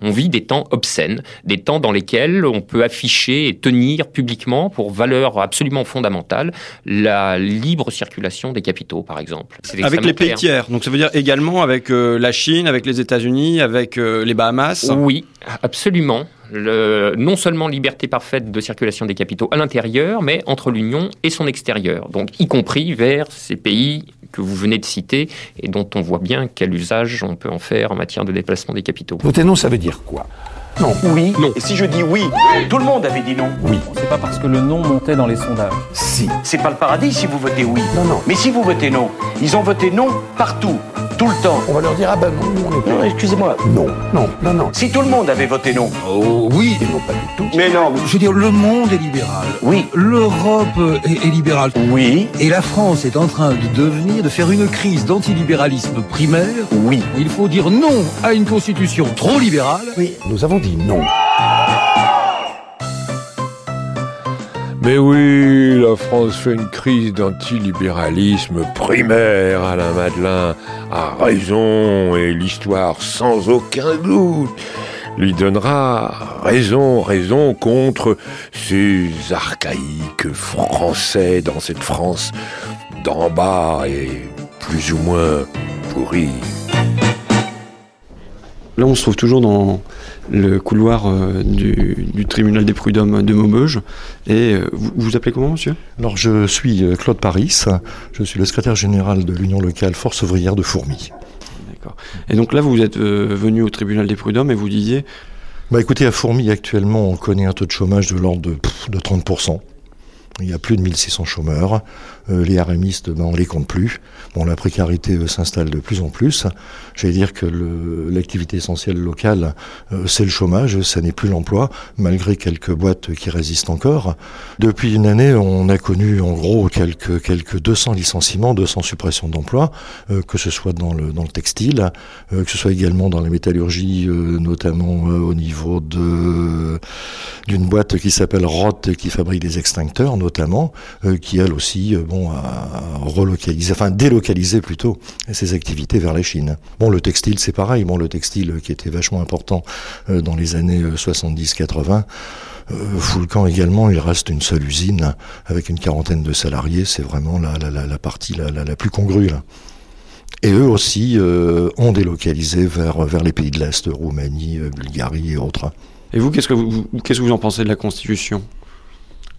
On, vit des temps obscènes, des temps dans lesquels on peut afficher et tenir publiquement pour valeur absolument fondamentale la libre circulation des capitaux, par exemple. Avec les pays tiers, donc ça veut dire également avec euh, la Chine, avec les États-Unis, avec euh, les Bahamas Oui, absolument non seulement liberté parfaite de circulation des capitaux à l'intérieur, mais entre l'Union et son extérieur, donc y compris vers ces pays que vous venez de citer et dont on voit bien quel usage on peut en faire en matière de déplacement des capitaux. Voter non, ça veut dire quoi? Non. Oui. Non. Et si je dis oui, tout le monde avait dit non. Oui. C'est pas parce que le non montait dans les sondages. Si. C'est pas le paradis si vous votez oui. Non, non. Mais si vous votez non, ils ont voté non partout tout le temps. On va leur dire, ah ben non, Non, excusez-moi. Non, non, non, non. Si tout le monde avait voté non. Oh, oui. Et non, pas du tout. Mais non. Je veux dire, le monde est libéral. Oui. L'Europe est, est, libérale. Oui. Et la France est en train de devenir, de faire une crise d'antilibéralisme primaire. Oui. Il faut dire non à une constitution trop libérale. Oui. Nous avons dit non. Mais oui, la France fait une crise d'antilibéralisme primaire, Alain Madelin a raison et l'histoire sans aucun doute lui donnera raison, raison contre ces archaïques français dans cette France d'en bas et plus ou moins pourris. Là, on se trouve toujours dans le couloir euh, du, tribunal des prud'hommes de Maubeuge. Et euh, vous vous appelez comment, monsieur? Alors, je suis euh, Claude Paris. Je suis le secrétaire général de l'Union locale Force ouvrière de Fourmi. D'accord. Et donc là, vous êtes venu au tribunal des prud'hommes et vous disiez Bah écoutez, à Fourmi, actuellement, on connaît un taux de chômage de l'ordre de, de 30%. Il y a plus de 1600 chômeurs. Euh, les RMistes, ben, on les compte plus. Bon, la précarité euh, s'installe de plus en plus. J'allais dire que l'activité essentielle locale, euh, c'est le chômage, ça n'est plus l'emploi, malgré quelques boîtes qui résistent encore. Depuis une année, on a connu en gros quelques, quelques 200 licenciements, 200 suppressions d'emplois, que ce soit dans le, textile, que ce soit également dans la métallurgie, notamment au niveau d'une boîte qui s'appelle Roth, qui fabrique des extincteurs, notamment, qui elle aussi, à relocaliser, enfin délocaliser plutôt ses activités vers la Chine. Bon, le textile, c'est pareil. Bon, le textile qui était vachement important euh, dans les années 70-80. Euh, Foulcan également, il reste une seule usine avec une quarantaine de salariés. C'est vraiment la, la, la, partie la, la, plus congrue. Là. Et eux aussi euh, ont délocalisé vers, vers les pays de l'Est, Roumanie, Bulgarie et autres. Et vous, qu'est-ce que vous, qu'est-ce que vous en pensez de la Constitution?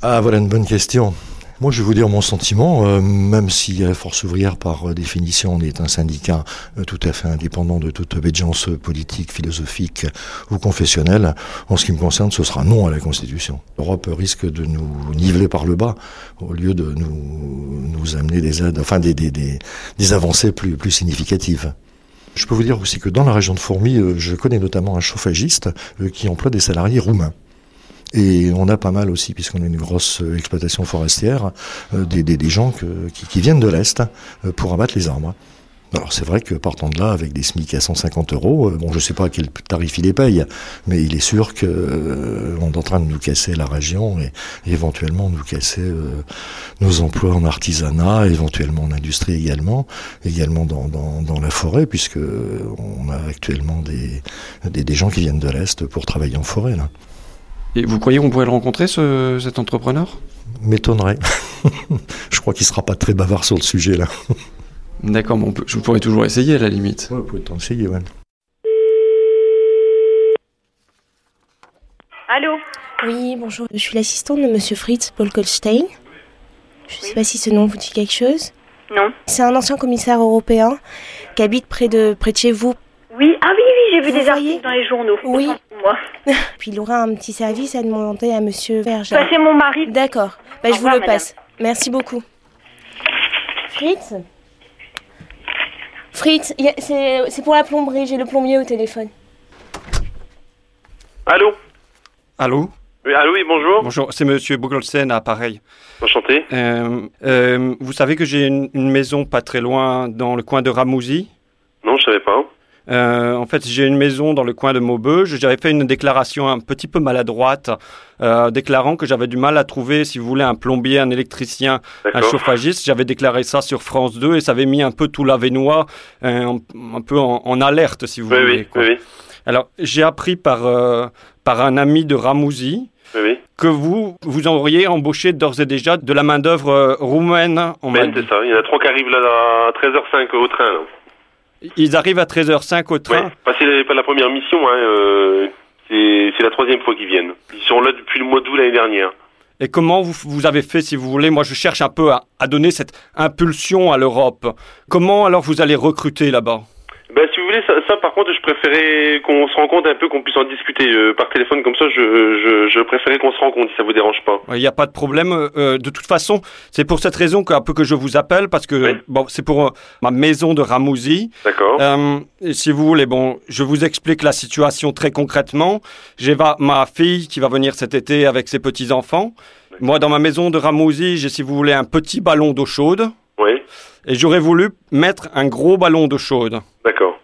Ah, voilà une bonne question. Moi, je vais vous dire mon sentiment, euh, même si la Force ouvrière, par euh, définition, est un syndicat euh, tout à fait indépendant de toute obédience politique, philosophique ou confessionnelle, en ce qui me concerne, ce sera non à la Constitution. L'Europe risque de nous niveler par le bas au lieu de nous, nous amener des aides, enfin des, des, des, des avancées plus, plus significatives. Je peux vous dire aussi que dans la région de Fourmi, je connais notamment un chauffagiste qui emploie des salariés roumains. Et on a pas mal aussi, puisqu'on a une grosse euh, exploitation forestière, euh, des, des, des, gens que, qui, qui, viennent de l'Est euh, pour abattre les arbres. Alors c'est vrai que partant de là, avec des SMIC à 150 euros, bon je sais pas quel tarif il les paye, mais il est sûr qu'on est en train de nous casser la région et, éventuellement nous casser nos emplois en artisanat, éventuellement en industrie également, également dans, dans, dans la forêt, puisque on a actuellement des, des, des gens qui viennent de l'Est pour travailler en forêt. Là. Et vous croyez qu'on pourrait le rencontrer, ce, cet entrepreneur? M'étonnerait. je crois qu'il sera pas très bavard sur le sujet, là. D'accord, mais je pourrais toujours essayer, à la limite. Ouais, vous pouvez essayer, ouais. Allô? Oui, bonjour. Je suis l'assistante de Monsieur Fritz Paul Kolstein. Je ne sais pas si ce nom vous dit quelque chose. Non. C'est un ancien commissaire européen qui habite près de, près de chez vous. Oui, ah oui, oui, j'ai vu des articles dans les journaux. Oui. Moi. Puis il aura un petit service à demander à Monsieur Verger. Bah, c'est mon mari. D'accord. Bah, je vous le passe. Merci beaucoup. Fritz? Fritz, c'est pour la plomberie, j'ai le plombier au téléphone. Allô? Allô? Oui, allô, oui, bonjour. Bonjour, c'est Monsieur Bogolsen à Pareil. Enchanté. Euh, euh, vous savez que j'ai une, une, maison pas très loin dans le coin de Ramouzy Non, je savais pas. Euh, en fait, j'ai une maison dans le coin de Maubeuge. J'avais fait une déclaration un petit peu maladroite, euh, déclarant que j'avais du mal à trouver, si vous voulez, un plombier, un électricien, un chauffagiste. J'avais déclaré ça sur France 2 et ça avait mis un peu tout l'Avenois un, un peu en, en, alerte, si vous oui, voulez. Oui, quoi. oui, Alors, j'ai appris par, euh, par un ami de Ramouzy oui, que vous, vous auriez embauché d'ores et déjà de la main-d'œuvre euh, roumaine. Ben, c'est ça. Il y en a trois qui arrivent là à 13h05 au train. Là. Ils arrivent à 13h05 au train. Ouais, c'est pas la première mission, hein, euh, c'est la troisième fois qu'ils viennent. Ils sont là depuis le mois d'août l'année dernière. Et comment vous, vous, avez fait, si vous voulez? Moi, je cherche un peu à, à donner cette impulsion à l'Europe. Comment alors vous allez recruter là-bas? Ben, si vous voulez, ça, ça par contre, je préférais qu'on se rencontre un peu, qu'on puisse en discuter euh, par téléphone comme ça. Je, je, je préférais qu'on se rencontre, si ça vous dérange pas. Il n'y a pas de problème. Euh, de toute façon, c'est pour cette raison qu'un peu que je vous appelle, parce que oui. bon, c'est pour euh, ma maison de Ramouzy. D'accord. si vous voulez, bon, je vous explique la situation très concrètement. J'ai ma fille qui va venir cet été avec ses petits enfants. Moi, dans ma maison de Ramouzy, j'ai, si vous voulez, un petit ballon d'eau chaude. Et j'aurais voulu mettre un gros ballon d'eau chaude. D'accord.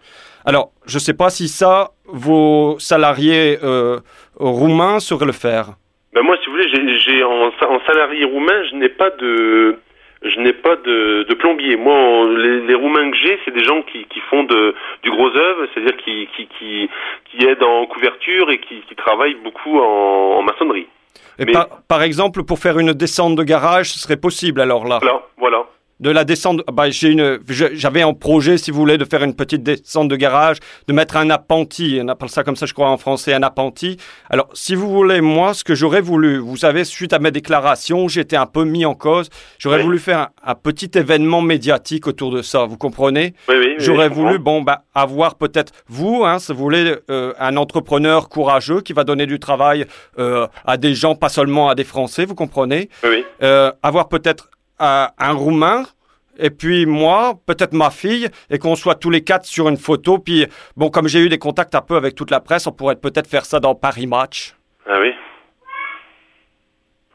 Alors, je ne sais pas si ça, vos salariés euh, roumains sauraient le faire. Ben moi, si vous voulez, j'ai en, en, salarié roumain, je n'ai pas de, je n'ai pas de, de, plombier. Moi, les, les, roumains que j'ai, c'est des gens qui, qui font de, du gros œuvre, c'est-à-dire qui, qui, qui, qui, aident en couverture et qui, qui travaillent beaucoup en, en maçonnerie. Et Mais, par, par, exemple, pour faire une descente de garage, ce serait possible alors là? Voilà, voilà. De la descente. Bah, j'ai une, je- j'avais un projet, si vous voulez, de faire une petite descente de garage, de mettre un appentis. On appelle ça comme ça, je crois, en français, un appentis. Alors, si vous voulez, moi, ce que j'aurais voulu, vous savez, suite à mes déclarations, j'étais un peu mis en cause. J'aurais voulu faire un, un petit événement médiatique autour de ça. Vous comprenez? Oui, oui, oui, J'aurais voulu, bon, bah, avoir peut-être vous, hein, si vous voulez, euh, un entrepreneur courageux qui va donner du travail euh, à des gens, pas seulement à des Français. Vous comprenez? Oui, oui. euh, avoir peut-être un, un Roumain et puis moi, peut-être ma fille, et qu'on soit tous les quatre sur une photo. Puis, bon, comme j'ai eu des contacts un peu avec toute la presse, on pourrait peut-être faire ça dans Paris Match. Ah oui.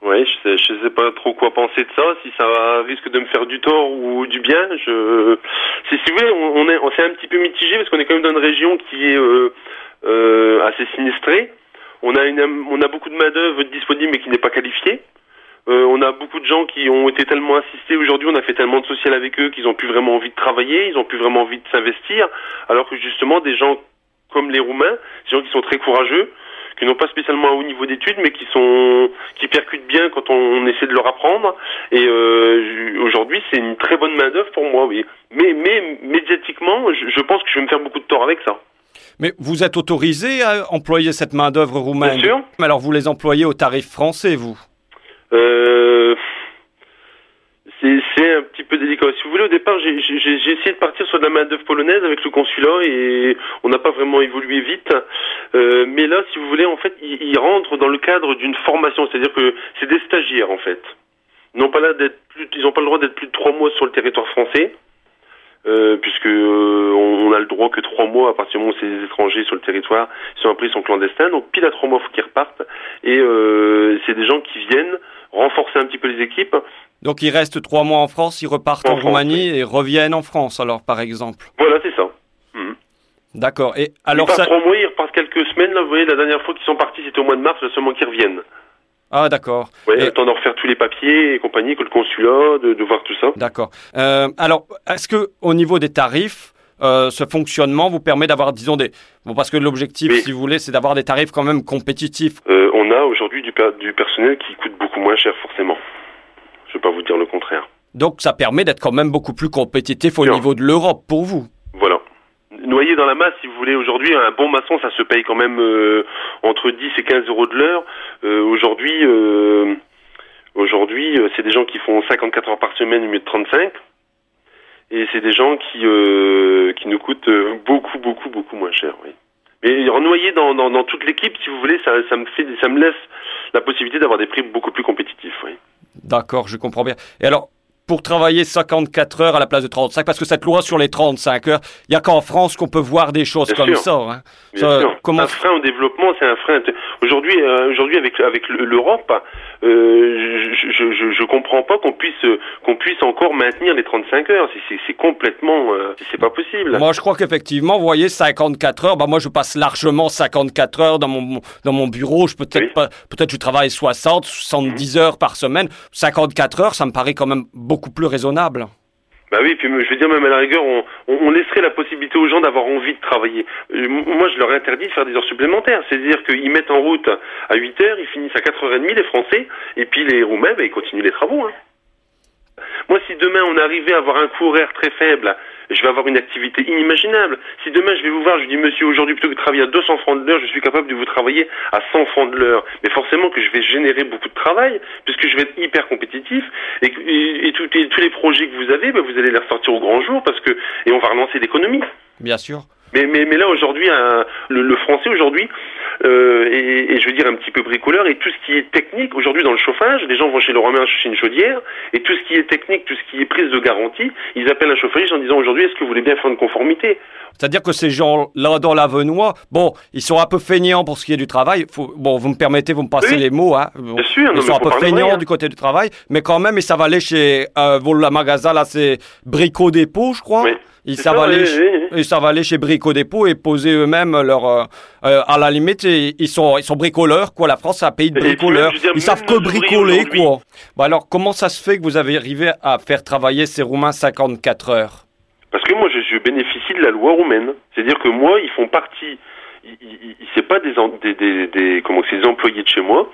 Oui, je sais, je sais pas trop quoi penser de ça, si ça risque de me faire du tort ou du bien. Je, si, si vous voulez, on, est, on s'est un petit peu mitigé parce qu'on est quand même dans une région qui est euh, euh, assez sinistrée. On a une, on a beaucoup de main d'œuvre disponible mais qui n'est pas qualifiée. Euh, on a beaucoup de gens qui ont été tellement assistés aujourd'hui, on a fait tellement de social avec eux qu'ils ont plus vraiment envie de travailler, ils ont plus vraiment envie de s'investir, alors que justement des gens comme les Roumains, des gens qui sont très courageux, qui n'ont pas spécialement un haut niveau d'études, mais qui sont qui percutent bien quand on, essaie de leur apprendre. Et euh, aujourd'hui, c'est une très bonne main d'œuvre pour moi, oui. Mais mais médiatiquement, je, je pense que je vais me faire beaucoup de tort avec ça. Mais vous êtes autorisé à employer cette main-d'œuvre roumaine? Bien sûr. Mais alors, vous les employez au tarif français, vous? Euh, c'est un petit peu délicat. Si vous voulez, au départ, j'ai essayé de partir sur de la main d'œuvre polonaise avec le consulat et on n'a pas vraiment évolué vite. Euh, mais là, si vous voulez, en fait, ils, rentrent dans le cadre d'une formation, c'est-à-dire que c'est des stagiaires, en fait. Ils n'ont pas pas le droit d'être plus de trois mois sur le territoire français. Euh, puisque euh, on, on a le droit que trois mois à partir du moment où c'est des étrangers sur le territoire, ils sont appris, ils sont clandestins, donc pile à trois mois, faut qu'ils repartent. Et euh, c'est des gens qui viennent renforcer un petit peu les équipes. Donc, ils restent trois mois en France, ils repartent en, En France, Roumanie et reviennent en France, alors, par exemple. Voilà, c'est ça. Mhm. D'accord. Et Alors ils ça... trois mois, ils repartent quelques semaines. Là, vous voyez, la dernière fois qu'ils sont partis, c'était au mois de mars, là seulement qu'ils reviennent. Ah, d'accord. Le temps de refaire tous les papiers et compagnie, que le consulat, de, de voir tout ça. D'accord. Euh, alors, est-ce que au niveau des tarifs, euh, ce fonctionnement vous permet d'avoir, disons, des... Bon, parce que l'objectif, si vous voulez, c'est d'avoir des tarifs quand même compétitifs. Euh, on a aujourd'hui du, per- du personnel qui coûte beaucoup moins cher, forcément. Je vais pas vous dire le contraire. Donc, ça permet d'être quand même beaucoup plus compétitif au niveau de l'Europe pour vous. Noyé dans la masse, si vous voulez, aujourd'hui, un bon maçon, ça se paye quand même euh, entre 10 et 15 euros de l'heure. Euh, aujourd'hui, euh, aujourd'hui, c'est des gens qui font 54 heures par semaine au lieu de 35. Et c'est des gens qui, qui nous coûtent beaucoup, beaucoup, beaucoup moins cher. Mais noyé dans, dans, dans toute l'équipe, si vous voulez, ça, me ça me laisse la possibilité d'avoir des prix beaucoup plus compétitifs, oui. D'accord, je comprends bien. Et alors, pour travailler 54 heures à la place de 35, parce que cette loi sur les 35 heures, il n'y a qu'en France qu'on peut voir des choses Bien comme sûr. ça. hein. Bien Ça, sûr. Comment Un frein au développement, c'est un frein. Aujourd'hui, euh, aujourd'hui avec avec le- l'Europe, je, je, je, je comprends pas qu'on puisse qu'on puisse encore maintenir les 35 heures. C'est- complètement, euh, c'est pas possible. Moi, je crois qu'effectivement, vous voyez, 54 heures, bah, moi, je passe largement 54 heures dans mon, dans mon bureau. Je peut-être pas, peut-être je travaille 60, 70 heures par semaine. 54 heures, ça me paraît quand même beaucoup plus raisonnable. Bah oui, puis je veux dire même à la rigueur, on, laisserait la possibilité aux gens d'avoir envie de travailler. Moi, je leur ai interdit de faire des heures supplémentaires. C'est-à-dire qu'ils mettent en route à 8 heures, ils finissent à 4h30 les Français, et puis les Roumains, bah, ils continuent les travaux. Hein. Moi, si demain on arrivait à avoir un coût horaire très faible, je vais avoir une activité inimaginable. Si demain je vais vous voir, je dis monsieur, aujourd'hui plutôt que de travailler à 200 francs de l'heure, je suis capable de vous travailler à 100 francs de l'heure. Mais forcément que je vais générer beaucoup de travail, puisque je vais être hyper compétitif, et, que- et, et tout- et tous les projets que vous avez, bah, vous allez les ressortir au grand jour, parce que et on va relancer l'économie. Bien sûr. Mais, mais, mais là aujourd'hui, le, le français aujourd'hui, euh, et, et je veux dire un petit peu bricoleur, et tout ce qui est technique, aujourd'hui dans le chauffage, les gens vont chez le Romain chercher une chaudière, et tout ce qui est technique, tout ce qui est prise de garantie, ils appellent un chauffagiste en disant aujourd'hui, est-ce que vous voulez bien faire une conformité? C'est-à-dire que ces gens-là dans l'Avenois, bon, ils sont un peu feignants pour ce qui est du travail. Faut, bon, vous me permettez, vous me passez Oui. les mots. Hein. Bon, Bien sûr, non, ils sont un peu feignants vrai, hein. du côté du travail, mais quand même, ils savent aller chez euh, Vola Magasin, là, c'est Brico Dépôt, je crois. Ils savent, ça, aller, oui, chez- oui, ils savent aller chez Brico Dépôt et poser eux-mêmes leur. euh, euh, à la limite, ils sont, ils sont bricoleurs, quoi. La France, c'est un pays de bricoleurs. Ils savent que bricoler, quoi. Bon, alors, comment ça se fait que vous avez arrivé à faire travailler ces Roumains 54 heures? Parce que moi, je, je bénéficie de la loi roumaine. C'est-à-dire que moi, ils font partie, c'est pas des, des, des, des comment des employés de chez moi,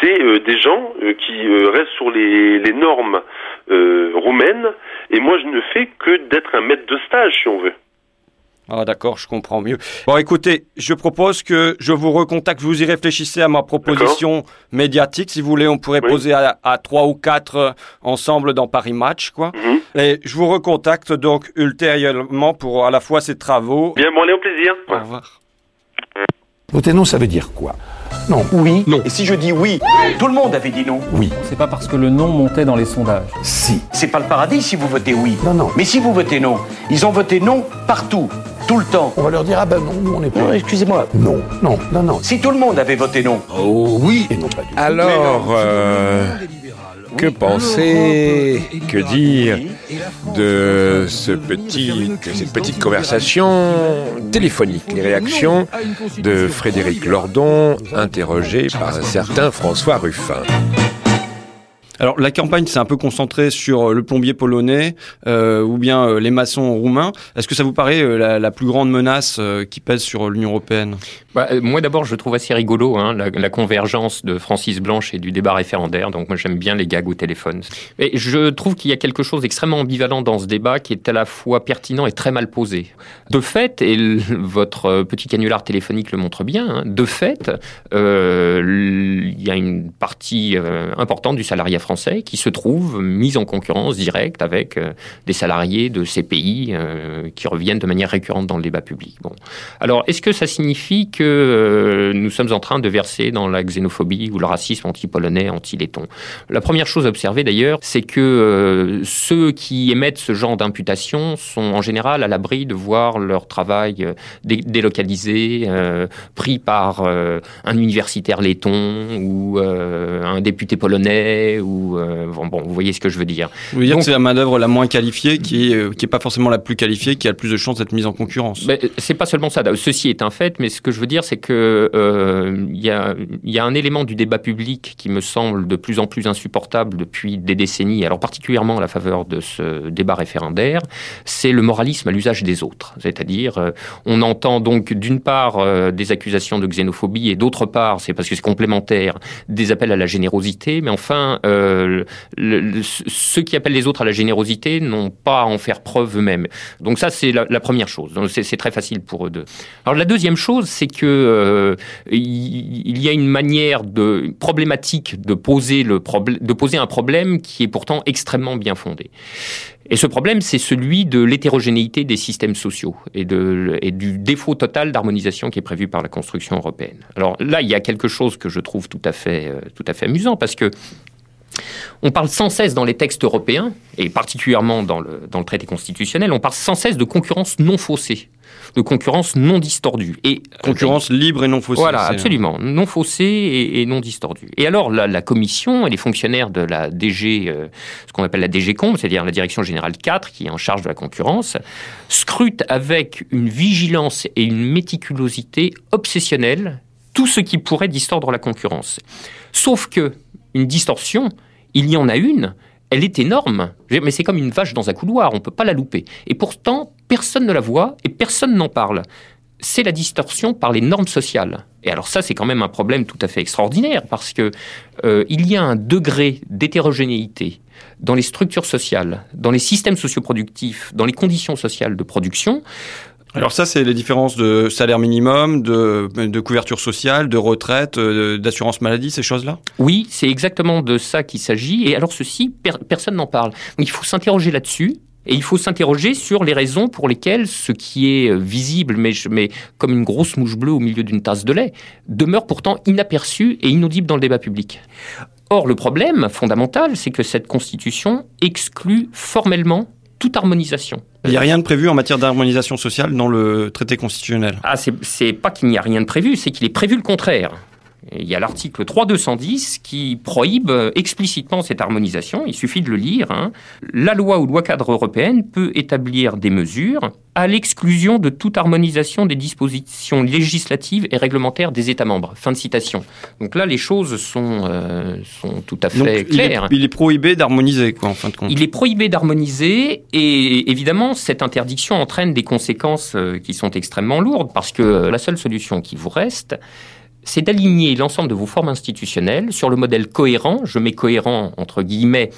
c'est euh, des gens euh, qui euh, restent sur les, les normes roumaines. Et moi, je ne fais que d'être un maître de stage, si on veut. Ah d'accord, je comprends mieux. Bon écoutez, je propose que je vous recontacte, vous y réfléchissez à ma proposition médiatique. Si vous voulez, on pourrait poser à, trois ou quatre ensemble dans Paris Match, quoi. Et je vous recontacte donc ultérieurement pour à la fois ces travaux. Bien, bon, allez, au plaisir. Au revoir. Voter non, ça veut dire quoi? Non, oui. Non. Et si je dis oui, Tout le monde avait dit non. Oui. C'est pas parce que le non montait dans les sondages. Si. C'est pas le paradis si vous votez oui. Non, non. Mais si vous votez non, ils ont voté non partout, tout le temps. On va leur dire, ah ben non, nous on est pas. Non, excusez-moi. Non, non, non, non. Si tout le monde avait voté non. Oh oui. Et non pas du tout. Alors, euh, que penser, que dire de ce petit, de cette petite conversation téléphonique Les réactions de Frédéric Lordon, interrogé par un certain François Ruffin. Alors la campagne s'est un peu concentrée sur euh, le plombier polonais euh, ou bien euh, les maçons roumains. Est-ce que ça vous paraît euh, la, la plus grande menace euh, qui pèse sur l'Union européenne? Bah, euh, moi d'abord, je trouve assez rigolo hein, la, convergence de Francis Blanche et du débat référendaire. Donc moi j'aime bien les gags au téléphone. Et je trouve qu'il y a quelque chose d'extrêmement ambivalent dans ce débat qui est à la fois pertinent et très mal posé. De fait, et votre euh, petit canular téléphonique le montre bien, hein, de fait, euh, il y a une partie importante du salariat français qui se trouve mise en concurrence directe avec des salariés de ces pays qui reviennent de manière récurrente dans le débat public. Bon. Alors, est-ce que ça signifie que euh, nous sommes en train de verser dans la xénophobie ou le racisme anti-polonais, anti-letton La première chose à observer d'ailleurs, c'est que euh, ceux qui émettent ce genre d'imputation sont en général à l'abri de voir leur travail euh, dé- délocalisé, euh, pris par un universitaire letton ou un député polonais ou bon, bon, vous voyez ce que je veux dire. Vous voulez dire Donc- que c'est la main-d'œuvre la moins qualifiée qui est, qui est pas forcément la plus qualifiée, qui a le plus de chances d'être mise en concurrence? Ben, c'est pas seulement ça. Ceci est un fait, mais ce que je veux dire, c'est que euh, il y, a, y a un élément du débat public qui me semble de plus en plus insupportable depuis des décennies. Alors particulièrement à la faveur de ce débat référendaire, c'est le moralisme à l'usage des autres. C'est-à-dire, euh, on entend donc d'une part euh, des accusations de xénophobie et d'autre part, c'est parce que c'est complémentaire, des appels à la générosité. Mais enfin, euh, ceux qui appellent les autres à la générosité n'ont pas à en faire preuve eux-mêmes. Donc ça, c'est la, la première chose. C'est très facile pour eux deux. Alors la deuxième chose, c'est que euh, il y a une manière de problématique de poser un problème qui est pourtant extrêmement bien fondé. Et ce problème, c'est celui de l'hétérogénéité des systèmes sociaux et, du défaut total d'harmonisation qui est prévu par la construction européenne. Alors là, il y a quelque chose que je trouve tout à fait, euh, tout à fait amusant parce que on parle sans cesse dans les textes européens, et particulièrement dans le, dans le traité constitutionnel, on parle sans cesse de concurrence non faussée, de concurrence non distordue. Et, Concurrence libre et non faussée. Voilà, absolument, non faussée et, et non distordue. Et alors, la, la commission et les fonctionnaires de la DG, euh, ce qu'on appelle la DG Com, c'est-à-dire la Direction Générale 4, qui est en charge de la concurrence, scrutent avec une vigilance et une méticulosité obsessionnelle tout ce qui pourrait distordre la concurrence. Sauf que une distorsion, il y en a une, elle est énorme, mais c'est comme une vache dans un couloir, on ne peut pas la louper. Et pourtant, personne ne la voit et personne n'en parle. C'est la distorsion par les normes sociales. Et alors ça, c'est quand même un problème tout à fait extraordinaire parce que euh, il y a un degré d'hétérogénéité dans les structures sociales, dans les systèmes socioproductifs, dans les conditions sociales de production, Alors ça, c'est les différences de salaire minimum, de, couverture sociale, de retraite, euh, d'assurance maladie, ces choses-là? Oui, c'est exactement de ça qu'il s'agit. Et alors ceci, per- personne n'en parle. Donc il faut s'interroger là-dessus. Et il faut s'interroger sur les raisons pour lesquelles ce qui est euh, visible, mais comme une grosse mouche bleue au milieu d'une tasse de lait, demeure pourtant inaperçu et inaudible dans le débat public. Or, le problème fondamental, c'est que cette constitution exclut formellement toute harmonisation. Il n'y a rien de prévu en matière d'harmonisation sociale dans le traité constitutionnel. Ah, c'est- c'est pas qu'il n'y a rien de prévu, c'est qu'il est prévu le contraire. Il y a l'article 3210 qui prohibe euh, explicitement cette harmonisation. Il suffit de le lire. hein. La loi ou loi cadre européenne peut établir des mesures à l'exclusion de toute harmonisation des dispositions législatives et réglementaires des États membres. Fin de citation. Donc là, les choses sont, euh, sont tout à Donc, fait il est, claires. il est prohibé d'harmoniser, quoi, en fin de compte. Il est prohibé d'harmoniser et évidemment cette interdiction entraîne des conséquences euh, qui sont extrêmement lourdes parce que euh, la seule solution qui vous reste, c'est d'aligner l'ensemble de vos formes institutionnelles sur le modèle cohérent, je mets cohérent entre guillemets,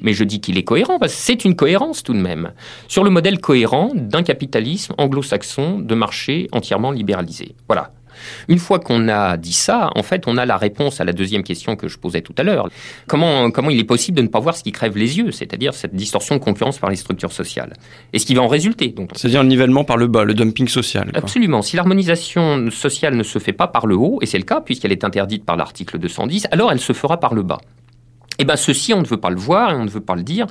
mais je dis qu'il est cohérent parce que c'est une cohérence tout de même, sur le modèle cohérent d'un capitalisme anglo-saxon de marché entièrement libéralisé. Voilà. Une fois qu'on a dit ça, en fait, on a la réponse à la deuxième question que je posais tout à l'heure. Comment, comment il est possible de ne pas voir ce qui crève les yeux, c'est-à-dire cette distorsion de concurrence par les structures sociales Et ce qui va en résulter. Donc, C'est-à-dire le nivellement par le bas, le dumping social. quoi. Absolument. Si l'harmonisation sociale ne se fait pas par le haut, et c'est le cas puisqu'elle est interdite par l'article 210, alors elle se fera par le bas. Eh bien, ceci, on ne veut pas le voir et on ne veut pas le dire,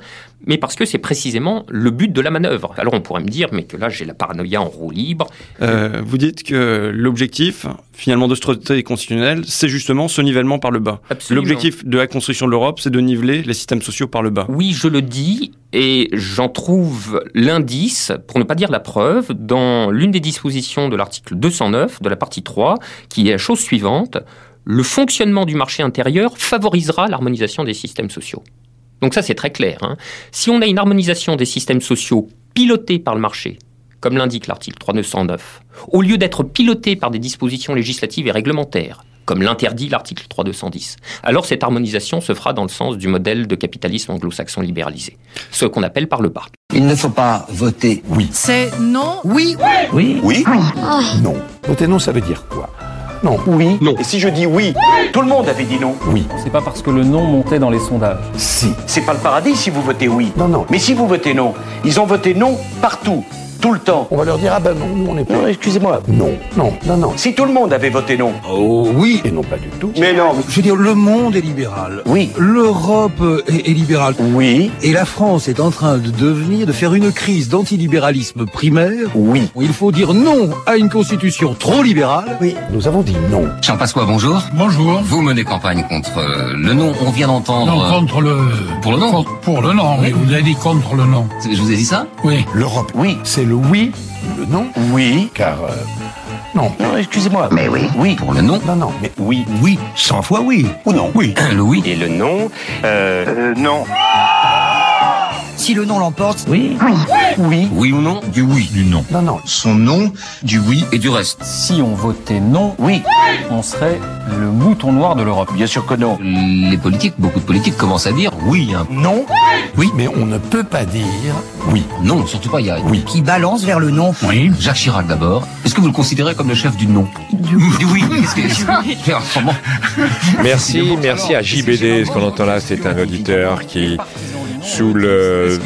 mais parce que c'est précisément le but de la manœuvre. Alors, on pourrait me dire, mais que là, j'ai la paranoïa en roue libre. Euh, vous dites que l'objectif, finalement, de ce traité constitutionnel, c'est justement ce nivellement par le bas. Absolument. L'objectif de la construction de l'Europe, c'est de niveler les systèmes sociaux par le bas. Oui, je le dis, et j'en trouve l'indice, pour ne pas dire la preuve, dans l'une des dispositions de l'article 209 de la partie 3, qui est la chose suivante. Le fonctionnement du marché intérieur favorisera l'harmonisation des systèmes sociaux. Donc ça, c'est très clair. hein. Si on a une harmonisation des systèmes sociaux pilotée par le marché, comme l'indique l'article 3909, au lieu d'être pilotée par des dispositions législatives et réglementaires, comme l'interdit l'article 3210, alors cette harmonisation se fera dans le sens du modèle de capitalisme anglo-saxon libéralisé, ce qu'on appelle par le bas. Il ne faut pas voter oui. C'est non. Oui. Oui. Oui Non. Voter non, ça veut dire quoi? Non. Oui. Non. Et si je dis oui, tout le monde avait dit non. Oui. C'est pas parce que le non montait dans les sondages. Si. C'est pas le paradis si vous votez oui. Non, non. Mais si vous votez non, ils ont voté non partout, tout le temps. On va leur dire, ah ben non, nous on est pas. Non, excusez-moi. Non, non, non, non. Si tout le monde avait voté non. Oh oui. Et non pas du tout. Mais non. Je veux dire, le monde est libéral. Oui. L'Europe est, est libérale. Oui. Et la France est en train de devenir, de faire une crise d'antilibéralisme primaire. Oui. Il faut dire non à une constitution trop libérale. Oui. Nous avons dit non. Jean Pasqua, bonjour. Bonjour. Vous menez campagne contre euh, le non. On vient d'entendre. Non, euh, contre le. Pour le non. Contre- Pour le non, oui. Vous avez dit contre le non. Je vous ai dit ça? Oui. L'Europe, Oui. c'est le oui, le non, Oui. car. euh, non. Non, excusez-moi. Mais oui. Oui. Pour le non. Non, non, mais Oui. Oui, cent fois oui. ou non. Oui. Le oui. Et le non. Euh, non. Si le non l'emporte. Oui. Oui. Oui ou non? Du oui, du non. Non, non. Son nom, du oui. Et du reste. Si on votait non, Oui. on serait le mouton noir de l'Europe. Bien sûr que non. Les politiques, beaucoup de politiques commencent à dire oui. Hein. Non. Oui, mais on ne peut pas dire oui. Non, surtout pas. Il y a Oui. Qui balance vers le non. Oui. Jacques Chirac d'abord. Est-ce que vous le considérez comme le chef du non? Du, oui. Faire autrement. Merci, merci à JBD. Ce qu'on entend là, c'est un auditeur qui, sous le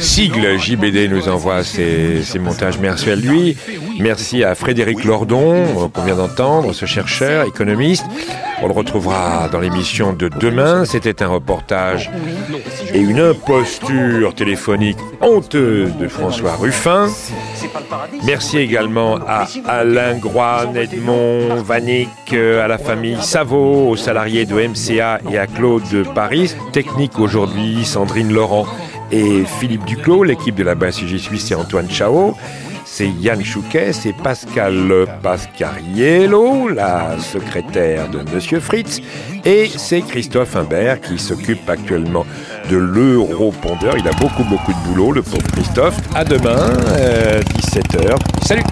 sigle JBD, nous envoie ses, ses montages. Merci à lui. Merci à Frédéric Lordon, euh, qu'on vient d'entendre, ce chercheur, économiste. On le retrouvera dans l'émission de demain. C'était un reportage et une imposture téléphonique honteuse de François Ruffin. Merci également à Alain Groin, Edmond Vanik, euh, à la famille Savot, aux salariés de MCA et à Claude de Paris. Technique aujourd'hui, Sandrine Laurent et Philippe Duclos. L'équipe de la BCG Suisse, c'est Antoine Chao. C'est Yann Chouquet, c'est Pascal Pascariello, la secrétaire de Monsieur Fritz, et c'est Christophe Imbert qui s'occupe actuellement de l'Europondeur. Il a beaucoup beaucoup de boulot, le pauvre Christophe. À demain, 17h. Salut